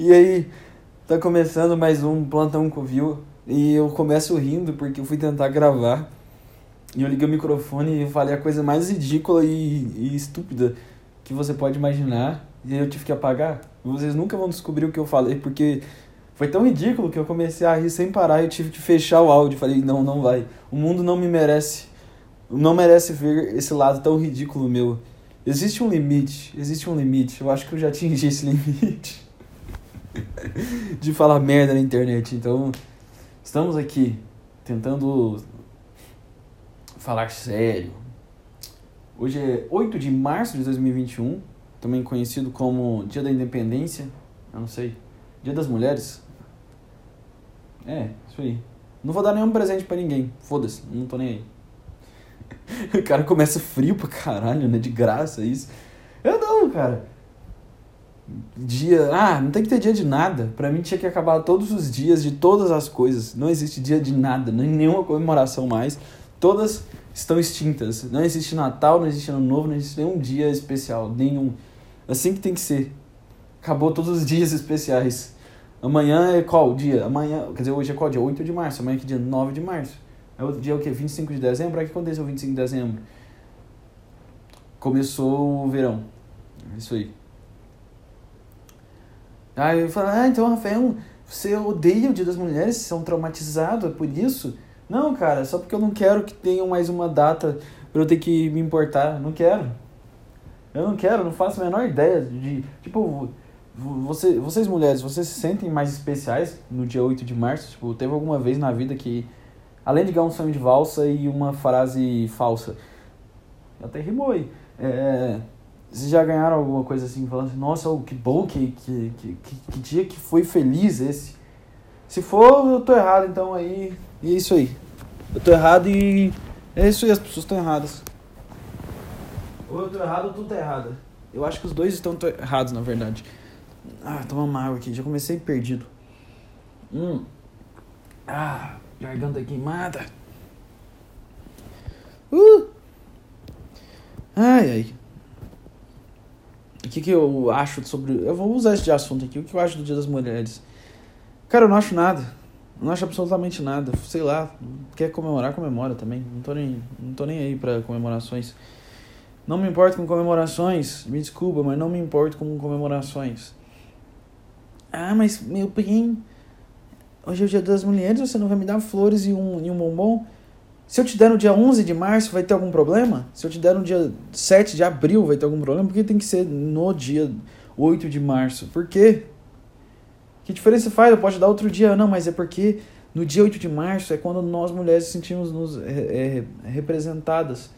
E aí, tá começando mais um Plantão Covil. E eu começo rindo porque eu fui tentar gravar. E eu liguei o microfone e falei a coisa mais ridícula e, e estúpida que você pode imaginar. E eu tive que apagar. Vocês nunca vão descobrir o que eu falei porque foi tão ridículo que eu comecei a rir sem parar e eu tive que fechar o áudio. Falei, não, não vai. O mundo não me merece. Não merece ver esse lado tão ridículo meu. Existe um limite, existe um limite. Eu acho que eu já atingi esse limite de falar merda na internet. Então, estamos aqui tentando falar sério. Hoje é 8 de março de 2021, também conhecido como Dia da Independência. Eu não sei. Dia das Mulheres. É, isso aí. Não vou dar nenhum presente para ninguém. Foda-se, não tô nem aí. O cara começa frio pra caralho, né? De graça isso. Eu não, cara. Dia. Ah, não tem que ter dia de nada. Pra mim tinha que acabar todos os dias de todas as coisas. Não existe dia de nada, nem nenhuma comemoração mais. Todas estão extintas. Não existe Natal, não existe Ano Novo, não existe nenhum dia especial. Nenhum. Assim que tem que ser. Acabou todos os dias especiais. Amanhã é qual dia? Amanhã. Quer dizer, hoje é qual dia? 8 de março. Amanhã é que dia? 9 de março. É o dia o quê? 25 de dezembro? O que aconteceu 25 de dezembro? Começou o verão. Isso aí. Aí eu falo, ah, então, Rafael, você odeia o Dia das Mulheres? Você é um traumatizado, é por isso? Não, cara, só porque eu não quero que tenha mais uma data pra eu ter que me importar. Não quero. Eu não quero, não faço a menor ideia de. Tipo, você, vocês mulheres, vocês se sentem mais especiais no dia 8 de março? Tipo, teve alguma vez na vida que Além de ganhar um sonho de valsa e uma frase falsa. Até rimou aí. É, vocês já ganharam alguma coisa assim, falando assim, nossa, oh, que bom, que, que, que, que, dia que foi feliz esse. Se for, eu tô errado, então aí. E é isso aí. Eu tô errado e. É isso aí, as pessoas estão erradas. Ou eu tô errado ou tu tá errada. Eu acho que os dois estão errados, na verdade. Ah, toma uma água aqui, já comecei perdido. Hum. Ah. Garganta queimada. Uh! Ai, ai. O que, que eu acho sobre. Eu vou usar esse assunto aqui. O que eu acho do Dia das Mulheres? Cara, eu não acho nada. Não acho absolutamente nada. Sei lá. Quer comemorar, comemora também. Não tô nem, não tô nem aí pra comemorações. Não me importo com comemorações. Me desculpa, mas não me importo com comemorações. Ah, mas meu bem. Hoje é o dia das mulheres, você não vai me dar flores e um, e um bombom? Se eu te der no dia 11 de março, vai ter algum problema? Se eu te der no dia 7 de abril, vai ter algum problema? Por que tem que ser no dia 8 de março? Por quê? Que diferença faz? Eu posso dar outro dia? Não, mas é porque no dia 8 de março é quando nós mulheres sentimos nos é, é, representadas.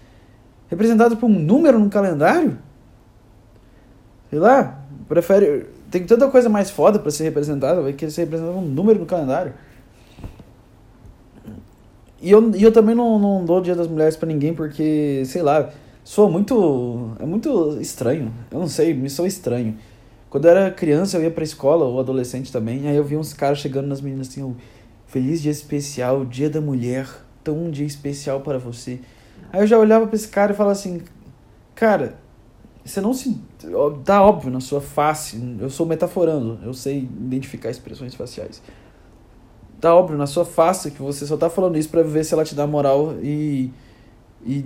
Representadas por um número no calendário? Sei lá, prefere tem tanta coisa mais foda para ser representada, vai querer ser representada um número no calendário. E eu, e eu também não, não dou o Dia das Mulheres para ninguém porque, sei lá, sou muito. É muito estranho. Eu não sei, me sou estranho. Quando eu era criança, eu ia pra escola, ou adolescente também, aí eu via uns caras chegando nas meninas assim, oh, feliz dia especial, dia da mulher, tão um dia especial para você. Aí eu já olhava pra esse cara e falava assim, cara, você não se. Tá óbvio na sua face. Eu sou metaforando, eu sei identificar expressões faciais. Tá óbvio na sua face que você só tá falando isso para ver se ela te dá moral e. E,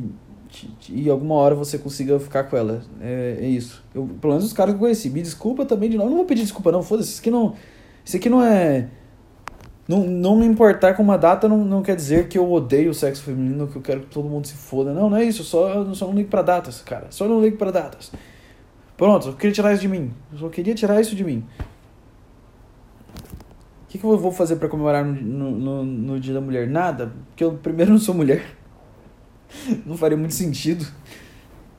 e alguma hora você consiga ficar com ela. É, é isso. Eu, pelo menos os caras que eu conheci. Me desculpa também de novo. Eu não vou pedir desculpa, não. Foda-se. Isso aqui não. Isso aqui não é. Não, não me importar com uma data não, não quer dizer que eu odeio o sexo feminino, que eu quero que todo mundo se foda. Não, não é isso. Só, eu só não ligo pra datas, cara. Só não ligo pra datas. Pronto, eu queria tirar isso de mim. Eu só queria tirar isso de mim. Que, que eu vou fazer para comemorar no, no, no, no, Dia da Mulher? Nada. Porque eu, primeiro, não sou mulher. não faria muito sentido.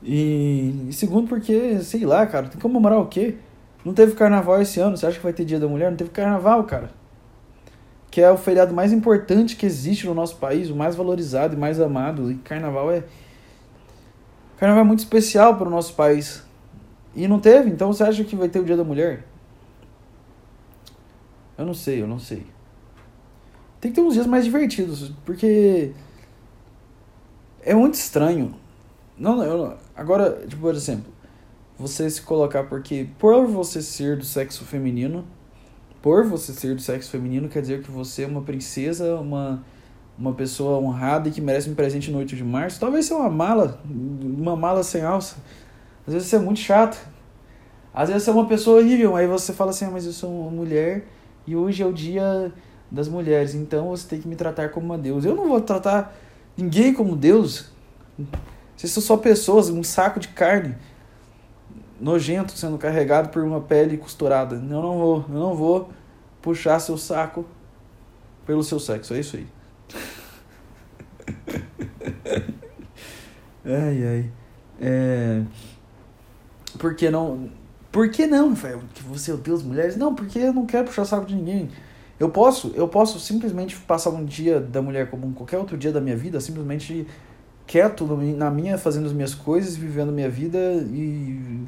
E, e segundo, porque, sei lá, cara, tem que comemorar o quê? Não teve carnaval esse ano. Você acha que vai ter Dia da Mulher? Não teve carnaval, cara que é o feriado mais importante que existe no nosso país, o mais valorizado e mais amado. E carnaval é. Carnaval é muito especial para o nosso país. E não teve, então você acha que vai ter o Dia da Mulher? Eu não sei, eu não sei. Tem que ter uns dias mais divertidos, porque. É muito estranho. Não, não, agora, tipo, por exemplo, você se colocar porque por você ser do sexo feminino, por você ser do sexo feminino, quer dizer que você é uma princesa, uma, uma pessoa honrada e que merece um presente no 8 de março. Talvez seja uma mala, uma mala sem alça. Às vezes você é muito chato. Às vezes você é uma pessoa horrível, aí você fala assim, ah, mas eu sou uma mulher e hoje é o dia das mulheres, então você tem que me tratar como uma Deus. Eu não vou tratar ninguém como Deus. Vocês são só pessoas, um saco de carne nojento sendo carregado por uma pele costurada. Eu não vou, eu não vou puxar seu saco pelo seu sexo. É isso aí. ai, ai. É... Por que não. Por que não, Rafael? Que você odeia as mulheres? Não, porque eu não quero puxar saco de ninguém. Eu posso, eu posso simplesmente passar um dia da mulher como qualquer outro dia da minha vida, simplesmente quieto na minha, fazendo as minhas coisas, vivendo minha vida e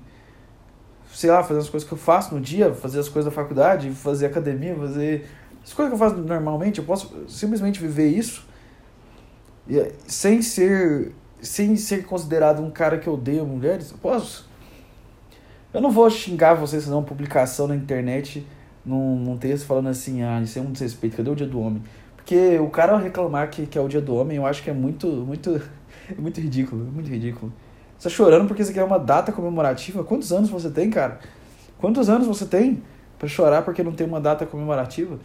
sei lá, fazer as coisas que eu faço no dia, fazer as coisas da faculdade, fazer academia, fazer as coisas que eu faço normalmente, eu posso simplesmente viver isso sem ser sem ser considerado um cara que odeia mulheres. Eu posso. Eu não vou xingar vocês fazer uma publicação na internet num, num texto falando assim, ah, isso é um desrespeito, cadê o dia do homem? Porque o cara reclamar que, que é o dia do homem, eu acho que é muito, muito, muito ridículo, muito ridículo. Você tá chorando porque você quer uma data comemorativa? Quantos anos você tem, cara? Quantos anos você tem para chorar porque não tem uma data comemorativa?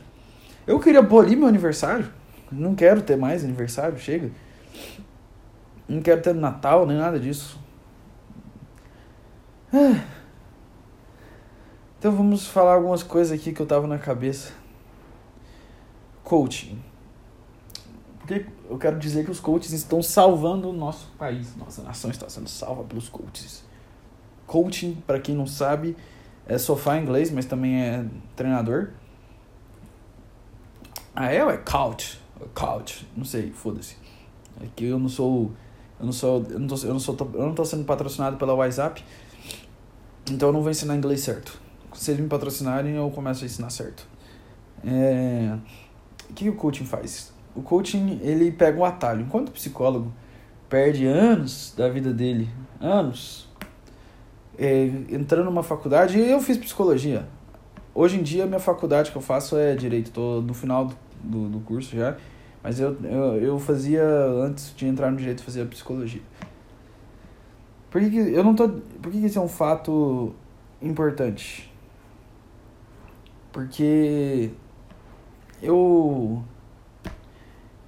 Eu queria abolir meu aniversário. Não quero ter mais aniversário, chega. Não quero ter Natal, nem nada disso. Ah. Então vamos falar algumas coisas aqui que eu tava na cabeça. Coaching. Porque eu quero dizer que os coaches estão salvando o nosso país. Nossa nação está sendo salva pelos coaches. Coaching, para quem não sabe, é sofá em inglês, mas também é treinador. Ah, é é coach? Coach, não sei, foda-se. É que eu não sou. Eu não sou. Eu não tô, eu não sou, eu não tô sendo patrocinado pela WhatsApp. Então eu não vou ensinar inglês certo. Se eles me patrocinarem, eu começo a ensinar certo. É... O que o coaching faz? o coaching ele pega um atalho. Enquanto o psicólogo perde anos da vida dele, anos, é, entrando numa faculdade, eu fiz psicologia. Hoje em dia, a minha faculdade que eu faço é direito, estou no final do, do curso já, mas eu, eu, eu fazia, antes de entrar no direito, fazia psicologia. Por que, que eu não tô. Por que, que isso é um fato importante? Porque eu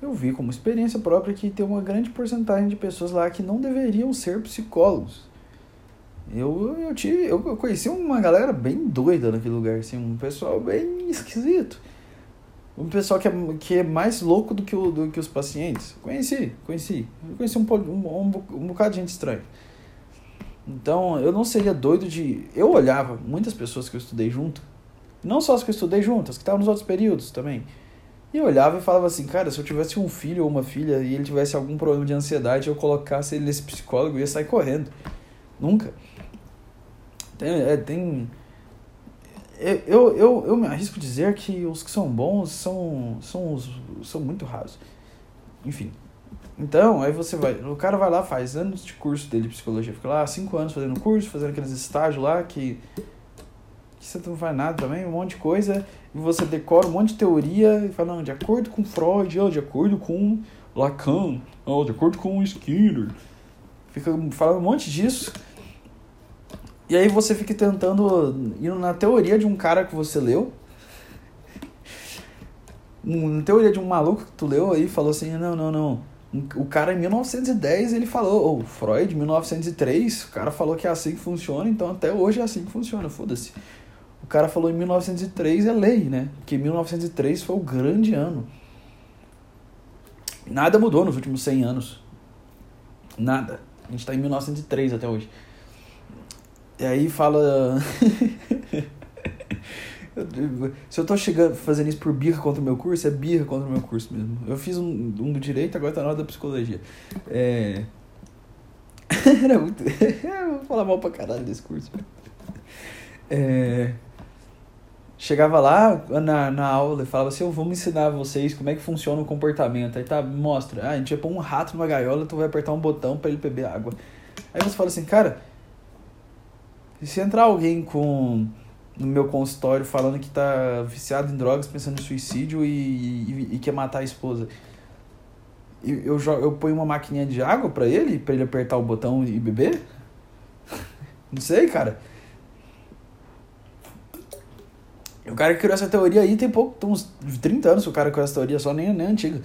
eu vi como experiência própria que tem uma grande porcentagem de pessoas lá que não deveriam ser psicólogos. Eu, eu, tive, eu conheci uma galera bem doida naquele lugar, assim, um pessoal bem esquisito. Um pessoal que é, que é mais louco do que, o, do que os pacientes. Conheci, conheci. Conheci um, um, um, um bocado de gente estranha. Então, eu não seria doido de. Eu olhava muitas pessoas que eu estudei junto, não só as que eu estudei juntas, que estavam nos outros períodos também. E eu olhava e falava assim, cara, se eu tivesse um filho ou uma filha e ele tivesse algum problema de ansiedade, eu colocasse ele nesse psicólogo, eu ia sair correndo. Nunca. Tem, é, tem eu, eu, eu me arrisco dizer que os que são bons são, são, os, são muito raros. Enfim. Então, aí você vai. O cara vai lá, faz anos de curso dele de psicologia. Fica lá cinco anos fazendo curso, fazendo aqueles estágios lá que, você não faz nada também, um monte de coisa e você decora um monte de teoria e fala, não, de acordo com Freud, oh, de acordo com Lacan, oh, de acordo com Skinner. Fica falando um monte disso. E aí você fica tentando ir na teoria de um cara que você leu. Na teoria de um maluco que tu leu aí falou assim, não, não, não. O cara em 1910 ele falou, ou Freud em 1903, o cara falou que é assim que funciona, então até hoje é assim que funciona, foda-se. O cara falou em 1903 é lei, né? Que 1903 foi o grande ano. Nada mudou nos últimos 100 anos. Nada. A gente está em 1903 até hoje. E aí fala. Se eu tô chegando, fazendo isso por birra contra o meu curso, é birra contra o meu curso mesmo. Eu fiz um, um do direito, agora tá na hora da psicologia. É. Era muito. Vou falar mal pra caralho desse curso. É chegava lá na, na aula e falava assim, eu vou ensinar vocês como é que funciona o comportamento. Aí tá, mostra, ah, a gente vai pôr um rato numa gaiola, tu vai apertar um botão para ele beber água. Aí você fala assim, cara, se entrar alguém com no meu consultório falando que tá viciado em drogas, pensando em suicídio e, e, e quer matar a esposa. Eu, eu, eu ponho uma maquininha de água para ele, para ele apertar o botão e beber? Não sei, cara. O cara que criou essa teoria aí tem pouco, tem uns 30 anos que o cara criou essa teoria, só nem, nem antiga.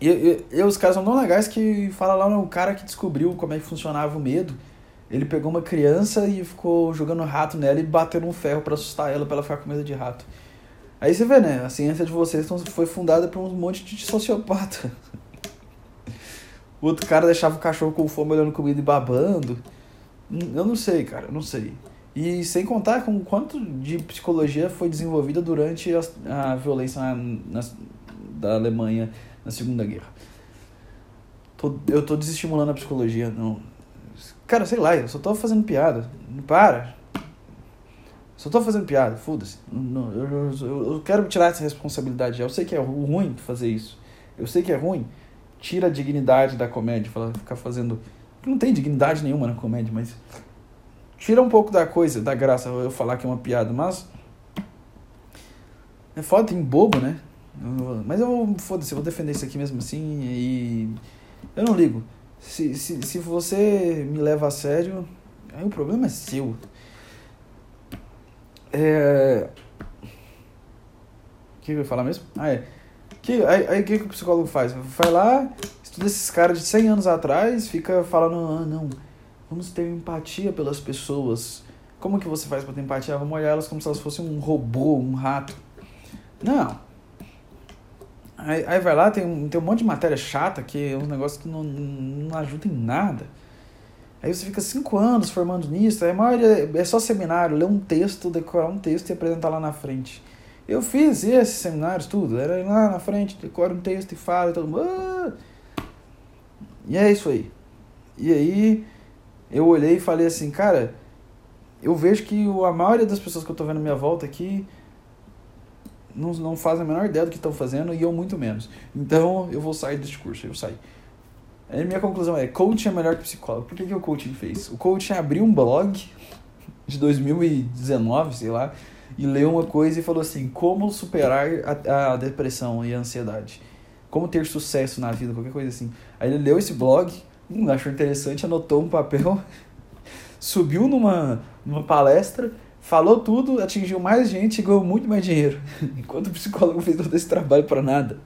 E, e, e, os caras são tão legais que fala lá no cara que descobriu como é que funcionava o medo. Ele pegou uma criança e ficou jogando rato nela e batendo um ferro para assustar ela, pra ela ficar com medo de rato. Aí você vê, né? A ciência de vocês foi fundada por um monte de sociopata. O outro cara deixava o cachorro com fome olhando comida e babando. Eu não sei, cara, eu não sei. E sem contar com quanto de psicologia foi desenvolvida durante a, a violência na, na, da Alemanha na Segunda Guerra. Tô, eu tô desestimulando a psicologia, não. Cara, sei lá, eu só tô fazendo piada. Para. Só tô fazendo piada, foda-se. Eu, eu, eu, quero tirar essa responsabilidade. Eu sei que é ruim fazer isso. Eu sei que é ruim. Tira a dignidade da comédia, ficar fazendo. Não tem dignidade nenhuma na comédia, mas tira um pouco da coisa, da graça eu falar que é uma piada, mas é foda, tem bobo, né? Mas eu vou, foda-se, eu vou defender isso aqui mesmo assim e eu não ligo. Se, se, se você me leva a sério, aí o problema é seu. É... O que eu ia falar mesmo? Ah, é. Que, aí o que, que o psicólogo faz? Vai lá, estuda esses caras de 100 anos atrás, fica falando, ah, não, Vamos ter empatia pelas pessoas. Como que você faz para ter empatia? Vamos olhar elas como se elas fossem um robô, um rato. Não. Aí, aí vai lá, tem um, tem um monte de matéria chata que é um negócio que não, não ajuda em nada. Aí você fica cinco anos formando nisso, a maioria é só seminário, ler um texto, decorar um texto e apresentar lá na frente. Eu fiz esses seminários, tudo. Era lá na frente, decora um texto e fala e todo mundo. Ah! E é isso aí. E aí eu olhei e falei assim, cara, eu vejo que a maioria das pessoas que eu tô vendo à minha volta aqui não, não fazem a menor ideia do que estão fazendo e eu muito menos. Então eu vou sair desse curso, eu saio. A minha conclusão é, coaching é melhor que psicólogo. Por que, que o coaching fez? O coaching abriu um blog de 2019, sei lá, e leu uma coisa e falou assim, como superar a, a depressão e a ansiedade. Como ter sucesso na vida, qualquer coisa assim. Aí ele leu esse blog, hum, achou interessante, anotou um papel, subiu numa, numa palestra, falou tudo, atingiu mais gente e ganhou muito mais dinheiro. Enquanto o psicólogo fez todo esse trabalho para nada.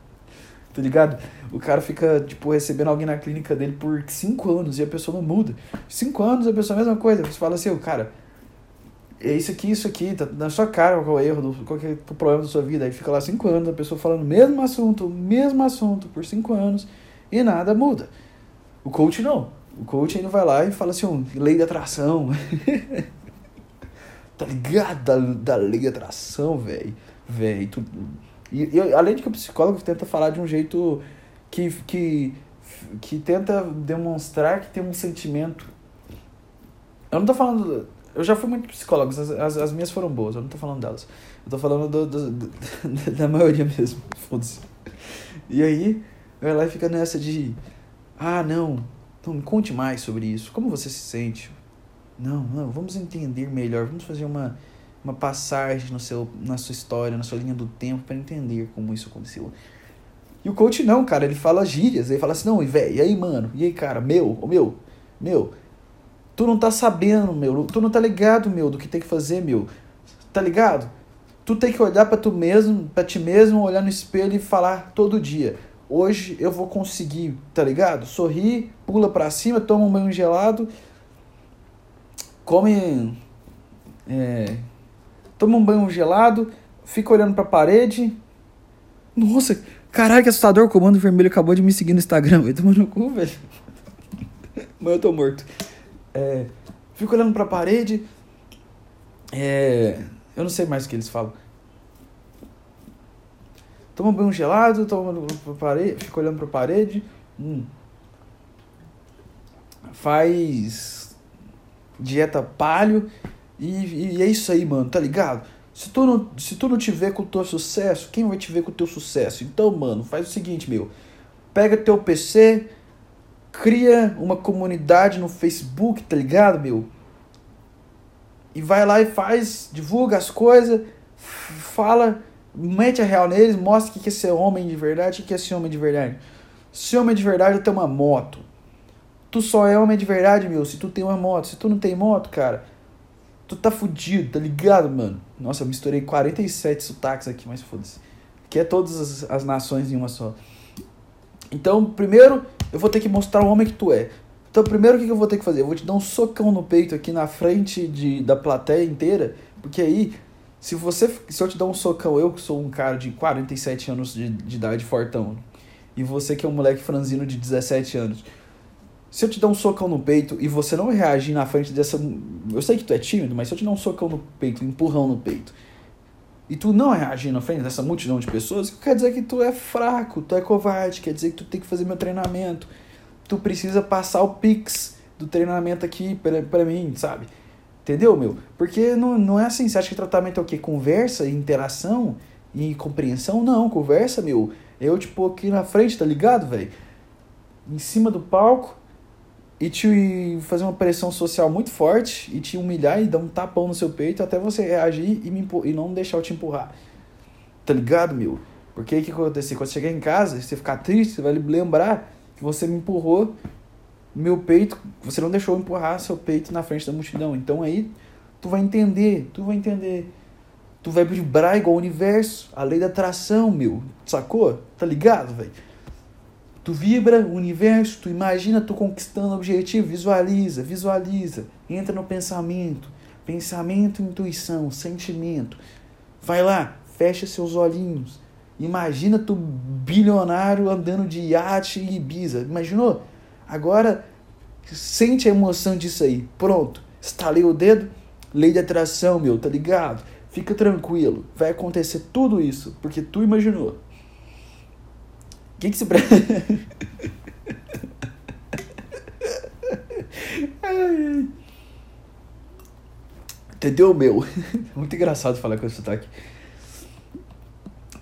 Tá ligado? O cara fica, tipo, recebendo alguém na clínica dele por cinco anos e a pessoa não muda. Cinco anos a pessoa é a mesma coisa. Você fala assim, cara, é isso aqui, isso aqui, tá na sua cara qual é o erro, qual é o problema da sua vida. Aí fica lá cinco anos, a pessoa falando o mesmo assunto, o mesmo assunto por cinco anos e nada muda. O coach não. O coach ainda vai lá e fala assim, lei da atração. tá ligado? Da, da lei da atração, velho. Velho. E, e, além de que o psicólogo tenta falar de um jeito que, que, que tenta demonstrar que tem um sentimento. Eu não tô falando. Eu já fui muito psicólogo, as, as, as minhas foram boas, eu não tô falando delas. Eu tô falando do, do, do da maioria mesmo. Foda-se. E aí, vai lá e fica nessa de ah, não, então me conte mais sobre isso. Como você se sente? Não, não, vamos entender melhor. Vamos fazer uma, uma passagem no seu, na sua história, na sua linha do tempo, para entender como isso aconteceu. E o coach não, cara, ele fala gírias. Ele fala assim: não, velho, e aí, mano? E aí, cara? Meu, ô meu, meu, tu não tá sabendo, meu, tu não tá ligado, meu, do que tem que fazer, meu. Tá ligado? Tu tem que olhar para tu mesmo, para ti mesmo, olhar no espelho e falar todo dia: hoje eu vou conseguir, tá ligado? Sorri, pula pra cima, toma um banho gelado, come. É, toma um banho gelado, fica olhando pra parede. Nossa, caralho, que assustador, o comando vermelho acabou de me seguir no Instagram. Eu tô no cu, velho. Mas eu tô morto. É, fica olhando pra parede. É, eu não sei mais o que eles falam toma banho gelado, toma parede, fica olhando pra parede. Hum. Faz dieta palho. E, e, é isso aí, mano, tá ligado? Se tu, não, se tu não te ver com o teu sucesso, quem vai te ver com o teu sucesso? Então, mano, faz o seguinte, meu. Pega teu PC, cria uma comunidade no Facebook, tá ligado, meu? e vai lá e faz, divulga as coisas, fala, mete a real neles, mostra o que é ser homem de verdade, o que é ser homem de verdade. Ser homem de verdade ter uma moto. Tu só é homem de verdade, meu, se tu tem uma moto. Se tu não tem moto, cara, tu tá fudido, tá ligado, mano? Nossa, eu misturei 47 sotaques aqui, mas foda-se. Que é todas as, as nações em uma só. Então, primeiro, eu vou ter que mostrar o homem que tu é. Então, primeiro, o que eu vou ter que fazer? Eu vou te dar um socão no peito aqui na frente de, da plateia inteira, porque aí, se você se eu te dar um socão, eu que sou um cara de 47 anos de, de idade, fortão, e você que é um moleque franzino de 17 anos, se eu te dar um socão no peito e você não reagir na frente dessa. Eu sei que tu é tímido, mas se eu te dar um socão no peito, um empurrão no peito, e tu não reagir na frente dessa multidão de pessoas, quer dizer que tu é fraco, tu é covarde, quer dizer que tu tem que fazer meu treinamento tu precisa passar o pix do treinamento aqui pra, pra mim, sabe? Entendeu, meu? Porque não, não é assim. Você acha que tratamento é o quê? Conversa, interação e compreensão? Não, conversa, meu. Eu, tipo, aqui na frente, tá ligado, velho? Em cima do palco e te fazer uma pressão social muito forte e te humilhar e dar um tapão no seu peito até você reagir e, me e não deixar eu te empurrar. Tá ligado, meu? Porque o que acontece? Quando você chegar em casa, você ficar triste, você vai lembrar que você me empurrou meu peito, você não deixou empurrar seu peito na frente da multidão. Então aí tu vai entender, tu vai entender. Tu vai vibrar igual o universo, a lei da atração, meu. Sacou? Tá ligado, velho? Tu vibra o universo, tu imagina tu conquistando o objetivo, visualiza, visualiza, entra no pensamento, pensamento, intuição, sentimento. Vai lá, fecha seus olhinhos, Imagina tu bilionário andando de iate e Ibiza. Imaginou? Agora sente a emoção disso aí. Pronto. Estalei o dedo. Lei de atração, meu, tá ligado? Fica tranquilo. Vai acontecer tudo isso. Porque tu imaginou. O que, que se. Entendeu, meu? Muito engraçado falar com esse sotaque.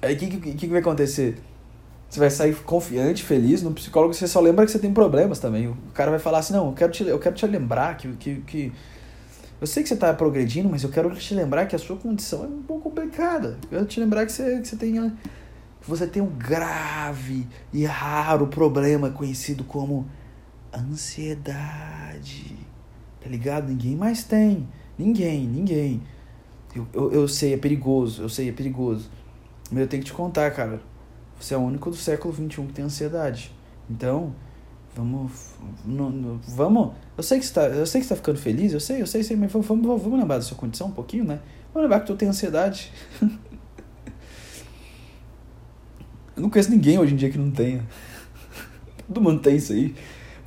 Aí o que, que, que vai acontecer? Você vai sair confiante, feliz. No psicólogo você só lembra que você tem problemas também. O cara vai falar assim: não, eu quero te, eu quero te lembrar que, que, que. Eu sei que você está progredindo, mas eu quero te lembrar que a sua condição é um pouco complicada. Eu quero te lembrar que você, que você tem. Você tem um grave e raro problema conhecido como ansiedade. Tá ligado? Ninguém mais tem. Ninguém, ninguém. Eu, eu, eu sei, é perigoso. Eu sei, é perigoso. Mas eu tenho que te contar, cara. Você é o único do século XXI que tem ansiedade. Então, vamos. No, vamos. Eu sei que você tá, eu sei que você tá ficando feliz, eu sei, eu sei, sei mas vamos, vamos, vamos lembrar da sua condição um pouquinho, né? Vamos lembrar que tu tem ansiedade. eu não conheço ninguém hoje em dia que não tenha. Todo mundo tem isso aí.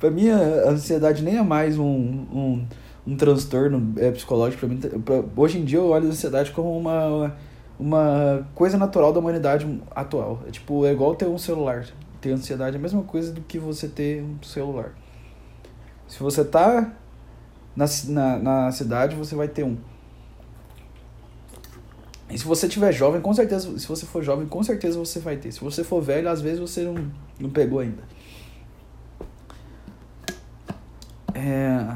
Pra mim, a ansiedade nem é mais um, um, um transtorno é, psicológico. Pra mim, pra, hoje em dia, eu olho a ansiedade como uma, uma uma coisa natural da humanidade atual. É tipo, é igual ter um celular. Ter ansiedade é a mesma coisa do que você ter um celular. Se você tá na, na, na cidade, você vai ter um. E se você tiver jovem, com certeza, se você for jovem, com certeza você vai ter. Se você for velho, às vezes você não, não pegou ainda. É...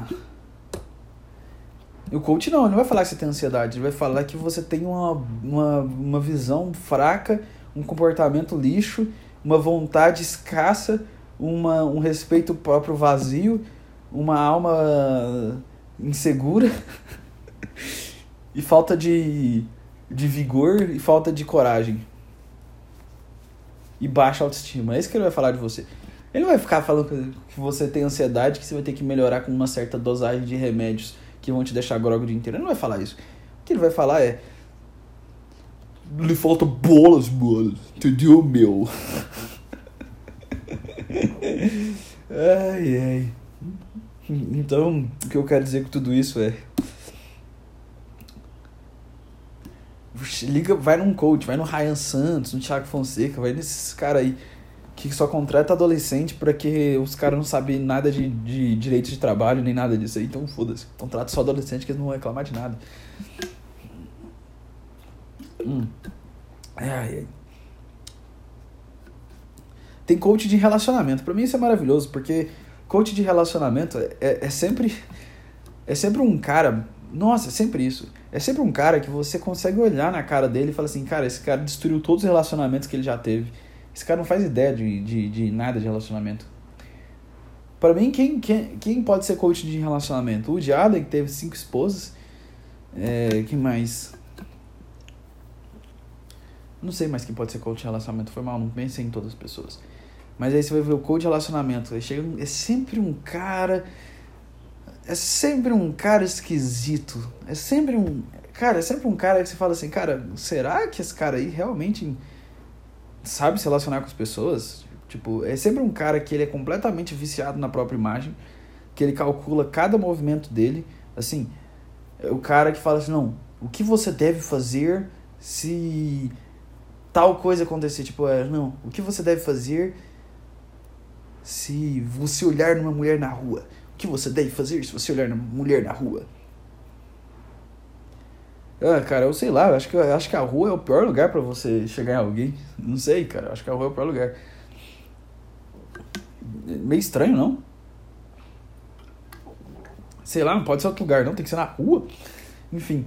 O coach não, ele não vai falar que você tem ansiedade, ele vai falar que você tem uma, uma, uma visão fraca, um comportamento lixo, uma vontade escassa, uma, um respeito próprio vazio, uma alma insegura e falta de, de vigor e falta de coragem. E baixa autoestima. É isso que ele vai falar de você. Ele não vai ficar falando que você tem ansiedade, que você vai ter que melhorar com uma certa dosagem de remédios que vão te deixar grog o dia inteiro. Ele não vai falar isso. O que ele vai falar é. Lhe falta bolas, mano. Entendeu, meu? ai, ai. Então, o que eu quero dizer com tudo isso é. Liga, vai num coach, vai no Ryan Santos, no Thiago Fonseca, vai nesses caras aí que só contrata adolescente porque os caras não sabem nada de, de direito de trabalho nem nada disso aí, então foda-se. Contrata só adolescente que eles não vão reclamar de nada. Hum. Ai, ai. Tem coach de relacionamento. Para mim isso é maravilhoso, porque coach de relacionamento é, é, é, sempre é sempre um cara Nossa, é sempre isso. É sempre um cara que você consegue olhar na cara dele e falar assim, cara, esse cara destruiu todos os relacionamentos que ele já teve. Esse cara não faz ideia de, de, de nada de relacionamento. Para mim, quem, quem, quem pode ser coach de relacionamento? O Allen, que teve cinco esposas. É, quem mais? Não sei mais quem pode ser coach de relacionamento. Foi mal, não pensei em todas as pessoas. Mas aí você vai ver o coach de relacionamento. Chega, é sempre um cara. É sempre um cara esquisito. É sempre um. Cara, é sempre um cara que você fala assim, cara, será que esse cara aí realmente sabe se relacionar com as pessoas? Tipo, é sempre um cara que ele é completamente viciado na própria imagem, que ele calcula cada movimento dele. Assim, é o cara que fala assim, não, o que você deve fazer se tal coisa acontecer? Tipo, é, não, o que você deve fazer se você olhar numa mulher na rua? O que você deve fazer se você olhar numa mulher na rua? Ah, cara, eu sei lá, eu acho que, acho que a rua é o pior lugar para você chegar em alguém. Não sei, cara, acho que a rua é o pior lugar. Meio estranho, não? Sei lá, não pode ser outro lugar, não, tem que ser na rua. Enfim.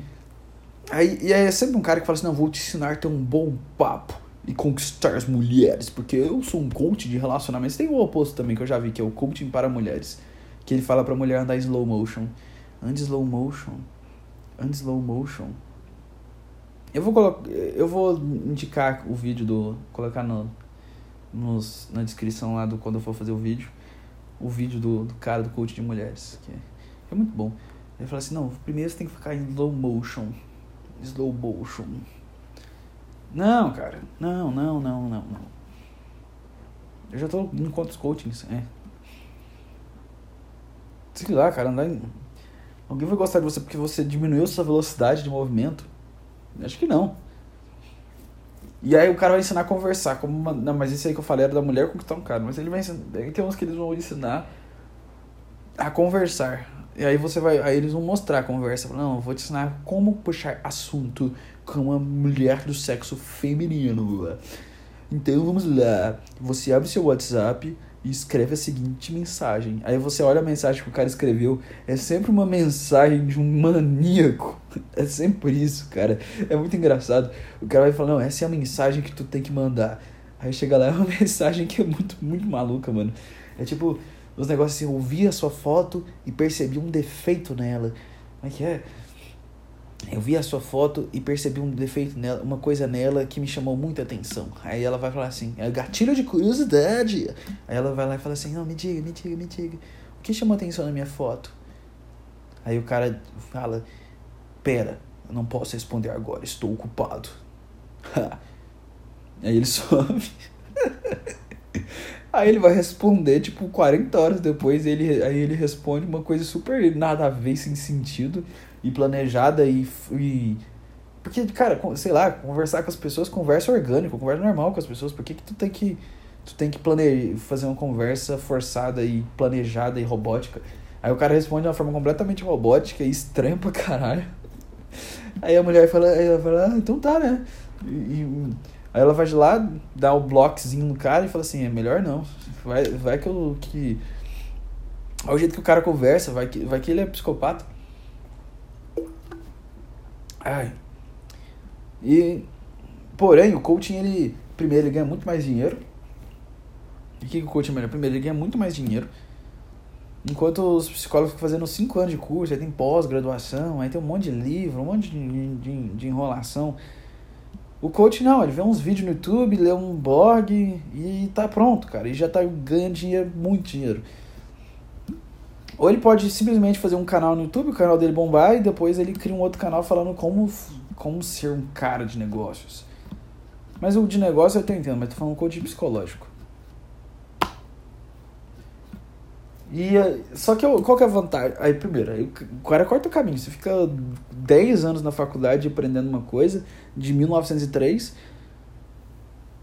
Aí, e aí é sempre um cara que fala assim: não, vou te ensinar a ter um bom papo e conquistar as mulheres, porque eu sou um coach de relacionamentos. Tem o oposto também que eu já vi, que é o coaching para mulheres. Que ele fala pra mulher andar slow motion. Ande slow motion. Ande slow motion. Eu vou colocar, eu vou indicar o vídeo do colocar no nos, na descrição lá do quando eu for fazer o vídeo, o vídeo do, do cara do coach de mulheres, que é, é muito bom. Ele fala assim: "Não, primeiro você tem que ficar em slow motion. Slow motion. Não, cara. Não, não, não, não, não. Eu já tô em quantos coachings, é. Sei lá, cara, andar em... Alguém vai gostar de você porque você diminuiu sua velocidade de movimento? Acho que não. E aí o cara vai ensinar a conversar. Como uma, não, mas isso aí que eu falei era da mulher conquistar um cara. Mas ele vai ensinar. Tem uns que eles vão ensinar a conversar. E aí você vai. Aí eles vão mostrar a conversa. Não, eu vou te ensinar como puxar assunto com uma mulher do sexo feminino. Então vamos lá. Você abre seu WhatsApp e escreve a seguinte mensagem. Aí você olha a mensagem que o cara escreveu, é sempre uma mensagem de um maníaco. É sempre isso, cara. É muito engraçado. O cara vai falar, não, essa é a mensagem que tu tem que mandar. Aí chega lá, é uma mensagem que é muito, muito maluca, mano. É tipo, os negócios assim, eu vi a sua foto e percebi um defeito nela. Como é que é? Eu vi a sua foto e percebi um defeito nela, uma coisa nela que me chamou muita atenção. Aí ela vai falar assim, é gatilho de curiosidade. Aí ela vai lá e fala assim, não, me diga, me diga, me diga. O que chamou atenção na minha foto? Aí o cara fala, pera, eu não posso responder agora, estou ocupado. Aí ele some. Aí ele vai responder, tipo, 40 horas depois, ele, aí ele responde uma coisa super nada a ver, sem sentido e planejada e, e porque, cara, sei lá, conversar com as pessoas, conversa orgânico, conversa normal com as pessoas. Por que, que tu tem que tu tem que planejar, fazer uma conversa forçada e planejada e robótica? Aí o cara responde de uma forma completamente robótica e estranha pra caralho. Aí a mulher fala, aí ela fala, ah, então tá, né? E, e, aí ela vai de lá, dá o um bloquezinho no cara e fala assim, é melhor não. Vai, vai que eu. Que... O jeito que o cara conversa, vai que, vai que ele é psicopata. Ai. E, porém, o coaching, ele, primeiro, ele ganha muito mais dinheiro. E o que, que o coaching é melhor? Primeiro, ele ganha muito mais dinheiro. Enquanto os psicólogos ficam fazendo 5 anos de curso, aí tem pós-graduação, aí tem um monte de livro, um monte de, de, de enrolação. O coach não, ele vê uns vídeos no YouTube, lê um blog e tá pronto, cara. E já tá ganhando dinheiro, muito dinheiro. Ou ele pode simplesmente fazer um canal no YouTube, o canal dele bombar, e depois ele cria um outro canal falando como, como ser um cara de negócios. Mas o de negócio eu tô entendendo, mas tô falando coach psicológico. E, eh, só que qual que é a vantagem? Aí, primeiro, aí, o cara corta o caminho. Você fica 10 anos na faculdade aprendendo uma coisa, de 1903,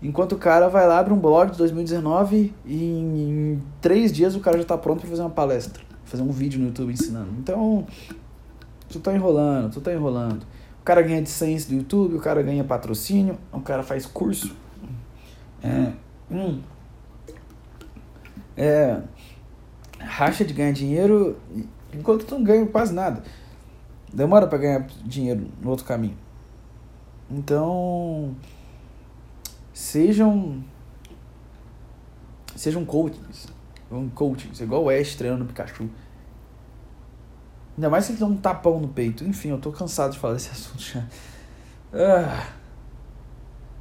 enquanto o cara vai lá, abre um blog de 2019 e em 3 dias o cara já está pronto para fazer uma palestra fazer um vídeo no YouTube ensinando. Então, tu tá enrolando, tu tá enrolando. O cara ganha AdSense do YouTube, o cara ganha patrocínio, o cara faz curso. É, hum, é, racha de ganhar dinheiro enquanto tu não ganha quase nada. Demora para ganhar dinheiro no outro caminho. Então, sejam sejam coachings. Um coachings, igual o Ash treinando Pikachu. Ainda mais se ele dá um tapão no peito. Enfim, eu tô cansado de falar desse assunto já. Ah.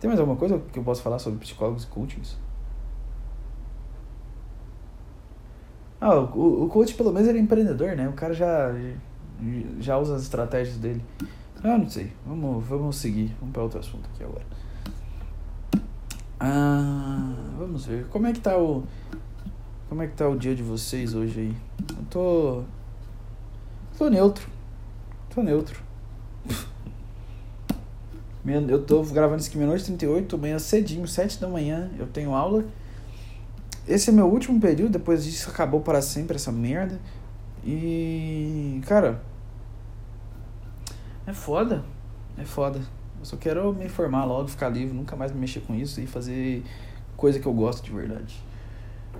Tem mais alguma coisa que eu posso falar sobre psicólogos e coachings? Ah, o, o coach pelo menos ele é empreendedor, né? O cara já, já usa as estratégias dele. Ah, não sei. Vamos, vamos seguir. Vamos para outro assunto aqui agora. Ah, vamos ver. Como é que tá o. Como é que tá o dia de vocês hoje aí? Eu tô. Tô neutro. Tô neutro. Eu tô gravando isso aqui meia-noite 38, amanhã cedinho, 7 da manhã, eu tenho aula. Esse é meu último período, depois disso acabou para sempre essa merda. E. Cara. É foda. É foda. Eu só quero me formar logo, ficar livre, nunca mais me mexer com isso e fazer coisa que eu gosto de verdade.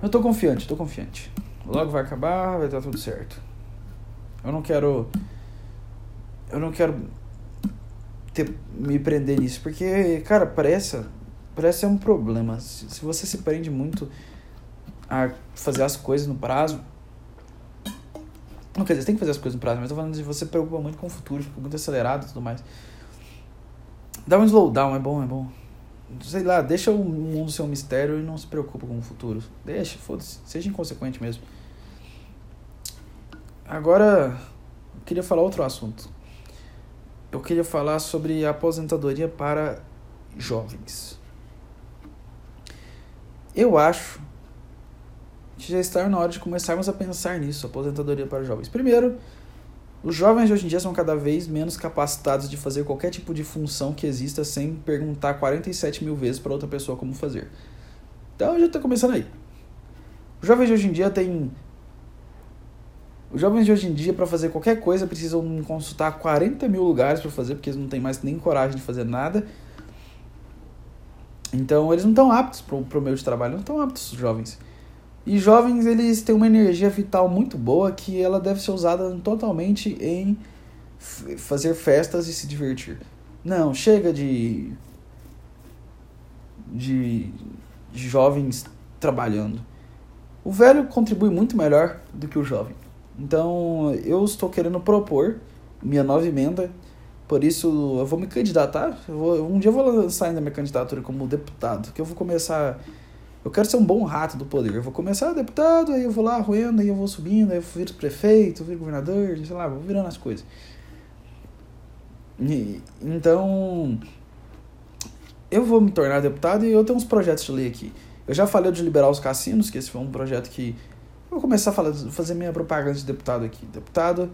Eu tô confiante, tô confiante. Logo vai acabar, vai estar tudo certo. Eu não quero. Eu não quero ter, me prender nisso. Porque, cara, pressa. Pressa é um problema. Se, se você se prende muito a fazer as coisas no prazo. Não quer dizer, você tem que fazer as coisas no prazo, mas eu tô falando de você preocupa muito com o futuro, fica muito acelerado e tudo mais. Dá um slowdown, é bom, é bom. Sei lá, deixa o mundo ser um mistério e não se preocupa com o futuro. Deixa, foda-se, seja inconsequente mesmo. Agora, eu queria falar outro assunto eu queria falar sobre aposentadoria para jovens. Eu acho que já está na hora de começarmos a pensar nisso, aposentadoria para jovens. Primeiro, os jovens de hoje em dia são cada vez menos capacitados de fazer qualquer tipo de função que exista sem perguntar 47 mil vezes para outra pessoa como fazer. Então já está começando aí. Os jovens de hoje em dia têm os jovens de hoje em dia, para fazer qualquer coisa, precisam consultar 40 mil lugares para fazer, porque eles não têm mais nem coragem de fazer nada. Então, eles não estão aptos para o meio de trabalho, não estão aptos, os jovens. E jovens, eles têm uma energia vital muito boa que ela deve ser usada totalmente em fazer festas e se divertir. Não, chega de, de, de jovens trabalhando. O velho contribui muito melhor do que o jovem. Então, eu estou querendo propor minha nova emenda. Por isso, eu vou me candidatar. Vou, um dia eu vou lançar ainda minha candidatura como deputado. Que eu vou começar. Eu quero ser um bom rato do poder. Eu vou começar deputado, aí eu vou lá roendo, aí eu vou subindo, aí eu viro prefeito, viro governador, sei lá, vou virando as coisas. E, então, eu vou me tornar deputado e eu tenho uns projetos de lei aqui. Eu já falei de liberar os cassinos, que esse foi um projeto que Vou começar a falar, fazer minha propaganda de deputado aqui. Deputado.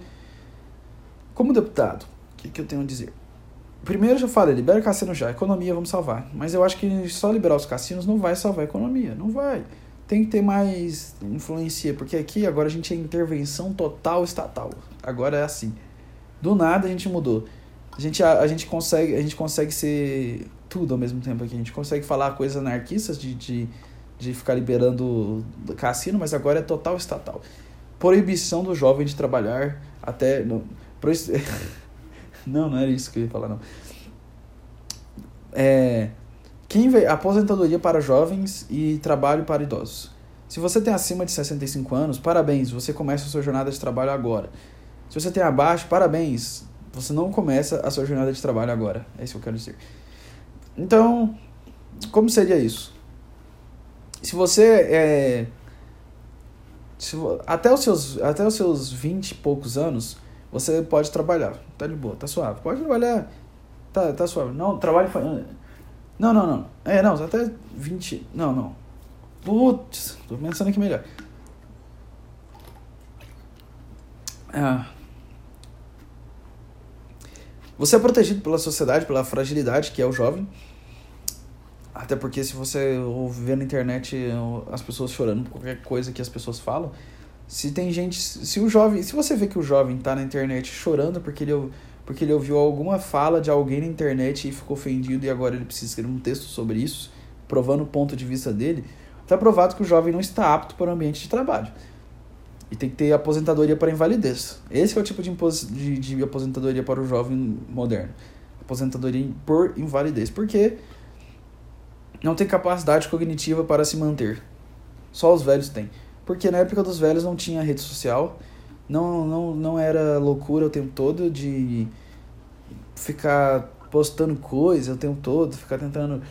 Como deputado, o que, que eu tenho a dizer? Primeiro eu falei, libera o cassino já, economia vamos salvar. Mas eu acho que só liberar os cassinos não vai salvar a economia, não vai. Tem que ter mais influência, porque aqui agora a gente é intervenção total estatal. Agora é assim. Do nada a gente mudou. A gente, a, a gente, consegue, a gente consegue ser tudo ao mesmo tempo aqui. A gente consegue falar coisas anarquistas de, de de ficar liberando cassino, mas agora é total estatal. Proibição do jovem de trabalhar até. Não, pro... não, não era isso que eu ia falar, não. É, quem vê, aposentadoria para jovens e trabalho para idosos. Se você tem acima de 65 anos, parabéns, você começa a sua jornada de trabalho agora. Se você tem abaixo, parabéns, você não começa a sua jornada de trabalho agora. É isso que eu quero dizer. Então, como seria isso? Se você é, se, até os seus até os seus 20 e poucos anos, você pode trabalhar. Tá de boa, tá suave. Pode trabalhar. Tá, tá suave. Não, trabalho Não, não, não. É, não, até 20. Não, não. Putz, tô pensando aqui melhor. Ah. Você é protegido pela sociedade, pela fragilidade que é o jovem. Até porque se você ouvir na internet as pessoas chorando por qualquer coisa que as pessoas falam, se tem gente, se o jovem, se você vê que o jovem tá na internet chorando porque ele porque ele ouviu alguma fala de alguém na internet e ficou ofendido e agora ele precisa escrever um texto sobre isso, provando o ponto de vista dele, tá provado que o jovem não está apto para o ambiente de trabalho. E tem que ter aposentadoria para invalidez. Esse é o tipo de, de, de aposentadoria para o jovem moderno. Aposentadoria por invalidez. Porque não tem capacidade cognitiva para se manter. Só os velhos têm. Porque na época dos velhos não tinha rede social, não, não, não era loucura o tempo todo de ficar postando coisa o tempo todo, ficar tentando.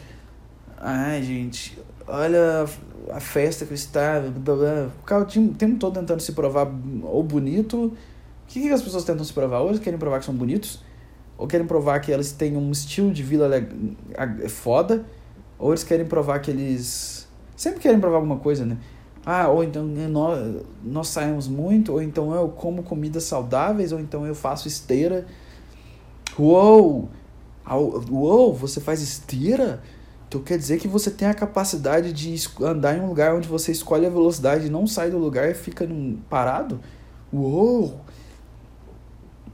Ai, gente, olha a festa que eu estava. Blá, blá. Ficava o tempo todo tentando se provar ou bonito. O que, que as pessoas tentam se provar? Ou eles querem provar que são bonitos, ou querem provar que elas têm um estilo de vida foda, ou eles querem provar que eles. Sempre querem provar alguma coisa, né? Ah, ou então nós, nós saímos muito, ou então eu como comidas saudáveis, ou então eu faço esteira. Uou! Uou, você faz esteira? Então quer dizer que você tem a capacidade de andar em um lugar onde você escolhe a velocidade e não sai do lugar e fica num, parado? Uou!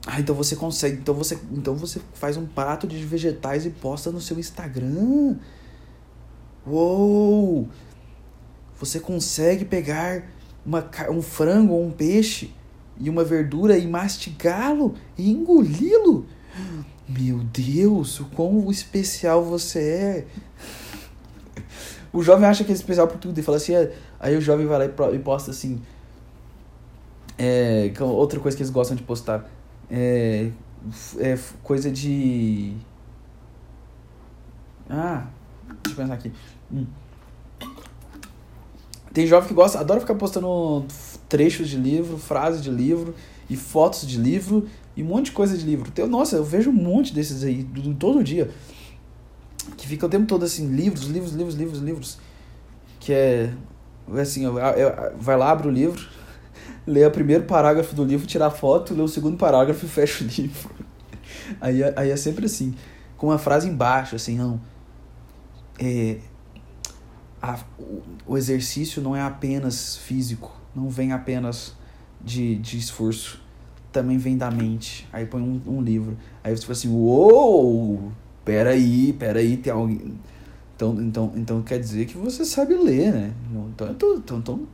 Ah, então você consegue. Então você, então você faz um prato de vegetais e posta no seu Instagram. Uou! Você consegue pegar uma, um frango ou um peixe e uma verdura e mastigá-lo e engoli-lo. Meu Deus, o quão especial você é. O jovem acha que é especial por tudo e fala assim, é, aí o jovem vai lá e posta assim. É, outra coisa que eles gostam de postar é, é coisa de. Ah, deixa eu pensar aqui. Hum. Tem jovem que gosta, adora ficar postando trechos de livro, frases de livro e fotos de livro e um monte de coisa de livro. Tem, nossa, eu vejo um monte desses aí todo dia. Que fica o tempo todo assim, livros, livros, livros, livros, livros. Que é assim, eu, eu, vai lá, abre o livro, lê o primeiro parágrafo do livro, tira a foto, lê o segundo parágrafo e fecha o livro. Aí, aí é sempre assim, com uma frase embaixo, assim, não. É, a, o, exercício não é apenas físico, não vem apenas de, de esforço também vem da mente. Aí põe um, um livro. Aí você fala assim, uou, peraí, peraí, tem alguém. Então, então, então quer dizer que você sabe ler, né? Então, então, então, então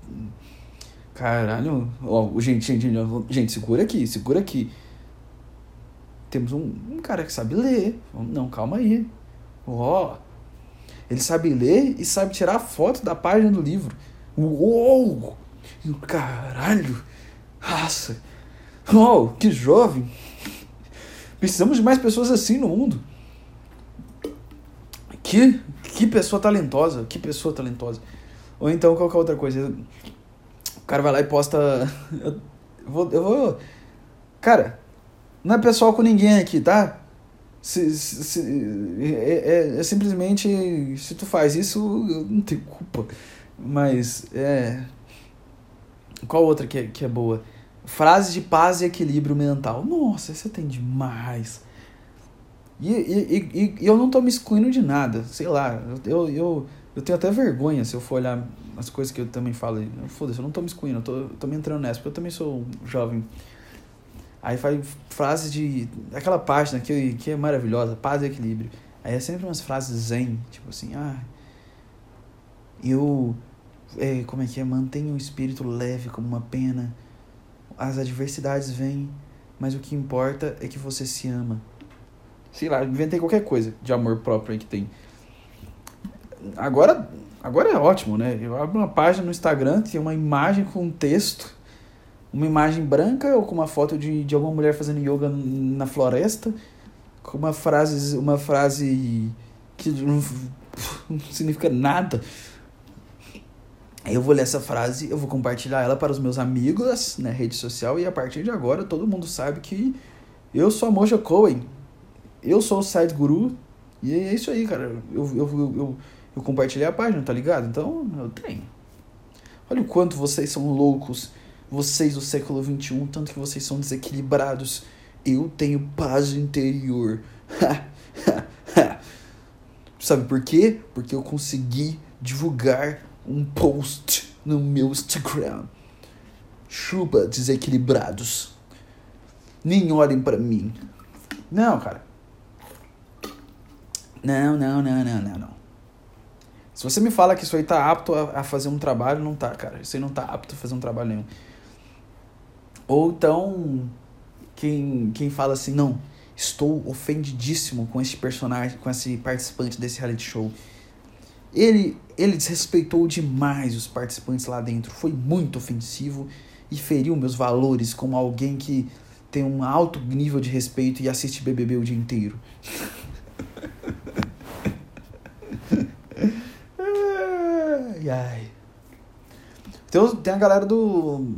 caralho, ó, gente, gente, gente, segura aqui, segura aqui. Temos um, um cara que sabe ler. Não, calma aí. Ó, ele sabe ler e sabe tirar foto da página do livro. Uou! Caralho! Nossa! Oh, que jovem! Precisamos de mais pessoas assim no mundo. Que, que pessoa talentosa, que pessoa talentosa. Ou então qualquer outra coisa. O cara vai lá e posta. Eu vou. Eu vou cara, não é pessoal com ninguém aqui, tá? Se, se, é, é, é, simplesmente. Se tu faz isso, eu não tenho culpa. Mas é. Qual outra que é, que é boa? Frases de paz e equilíbrio mental. Nossa, você tem demais. E, e, e, e, eu não tô me excluindo de nada, sei lá. Eu, eu, eu tenho até vergonha se eu for olhar as coisas que eu também falo. Foda-se, eu não tô me excluindo, eu tô, eu tô me entrando nessa, porque eu também sou jovem. Aí faz frases de. aquela página que, que é maravilhosa, paz e equilíbrio. Aí é sempre umas frases zen, tipo assim, ah. Eu. É, como é que é? Mantenho o espírito leve como uma pena as adversidades vêm, mas o que importa é que você se ama. Sei lá, inventei qualquer coisa de amor próprio aí que tem. Agora, agora é ótimo, né? Eu abro uma página no Instagram, tem uma imagem com um texto, uma imagem branca ou com uma foto de, de alguma mulher fazendo yoga na floresta, com uma frase, uma frase que não, não significa nada eu vou ler essa frase, eu vou compartilhar ela para os meus amigos na rede social e a partir de agora todo mundo sabe que eu sou a Moja Cohen. Eu sou o site guru e é isso aí, cara. Eu, eu, eu, eu, eu compartilhei a página, tá ligado? Então eu tenho. Olha o quanto vocês são loucos, vocês do século XXI, tanto que vocês são desequilibrados. Eu tenho paz interior. Sabe por quê? Porque eu consegui divulgar um post no meu Instagram. Chupa desequilibrados. Nem olhem para mim. Não, cara. Não, não, não, não, não, não. Se você me fala que isso aí tá apto a, a fazer um trabalho, não tá, cara. Isso aí não tá apto a fazer um trabalho nenhum. Ou então, quem, quem fala assim, não, estou ofendidíssimo com esse personagem, com esse participante desse reality show. Ele, ele desrespeitou demais os participantes lá dentro, foi muito ofensivo e feriu meus valores como alguém que tem um alto nível de respeito e assiste BBB o dia inteiro. ai, ai. Tem, tem a galera do.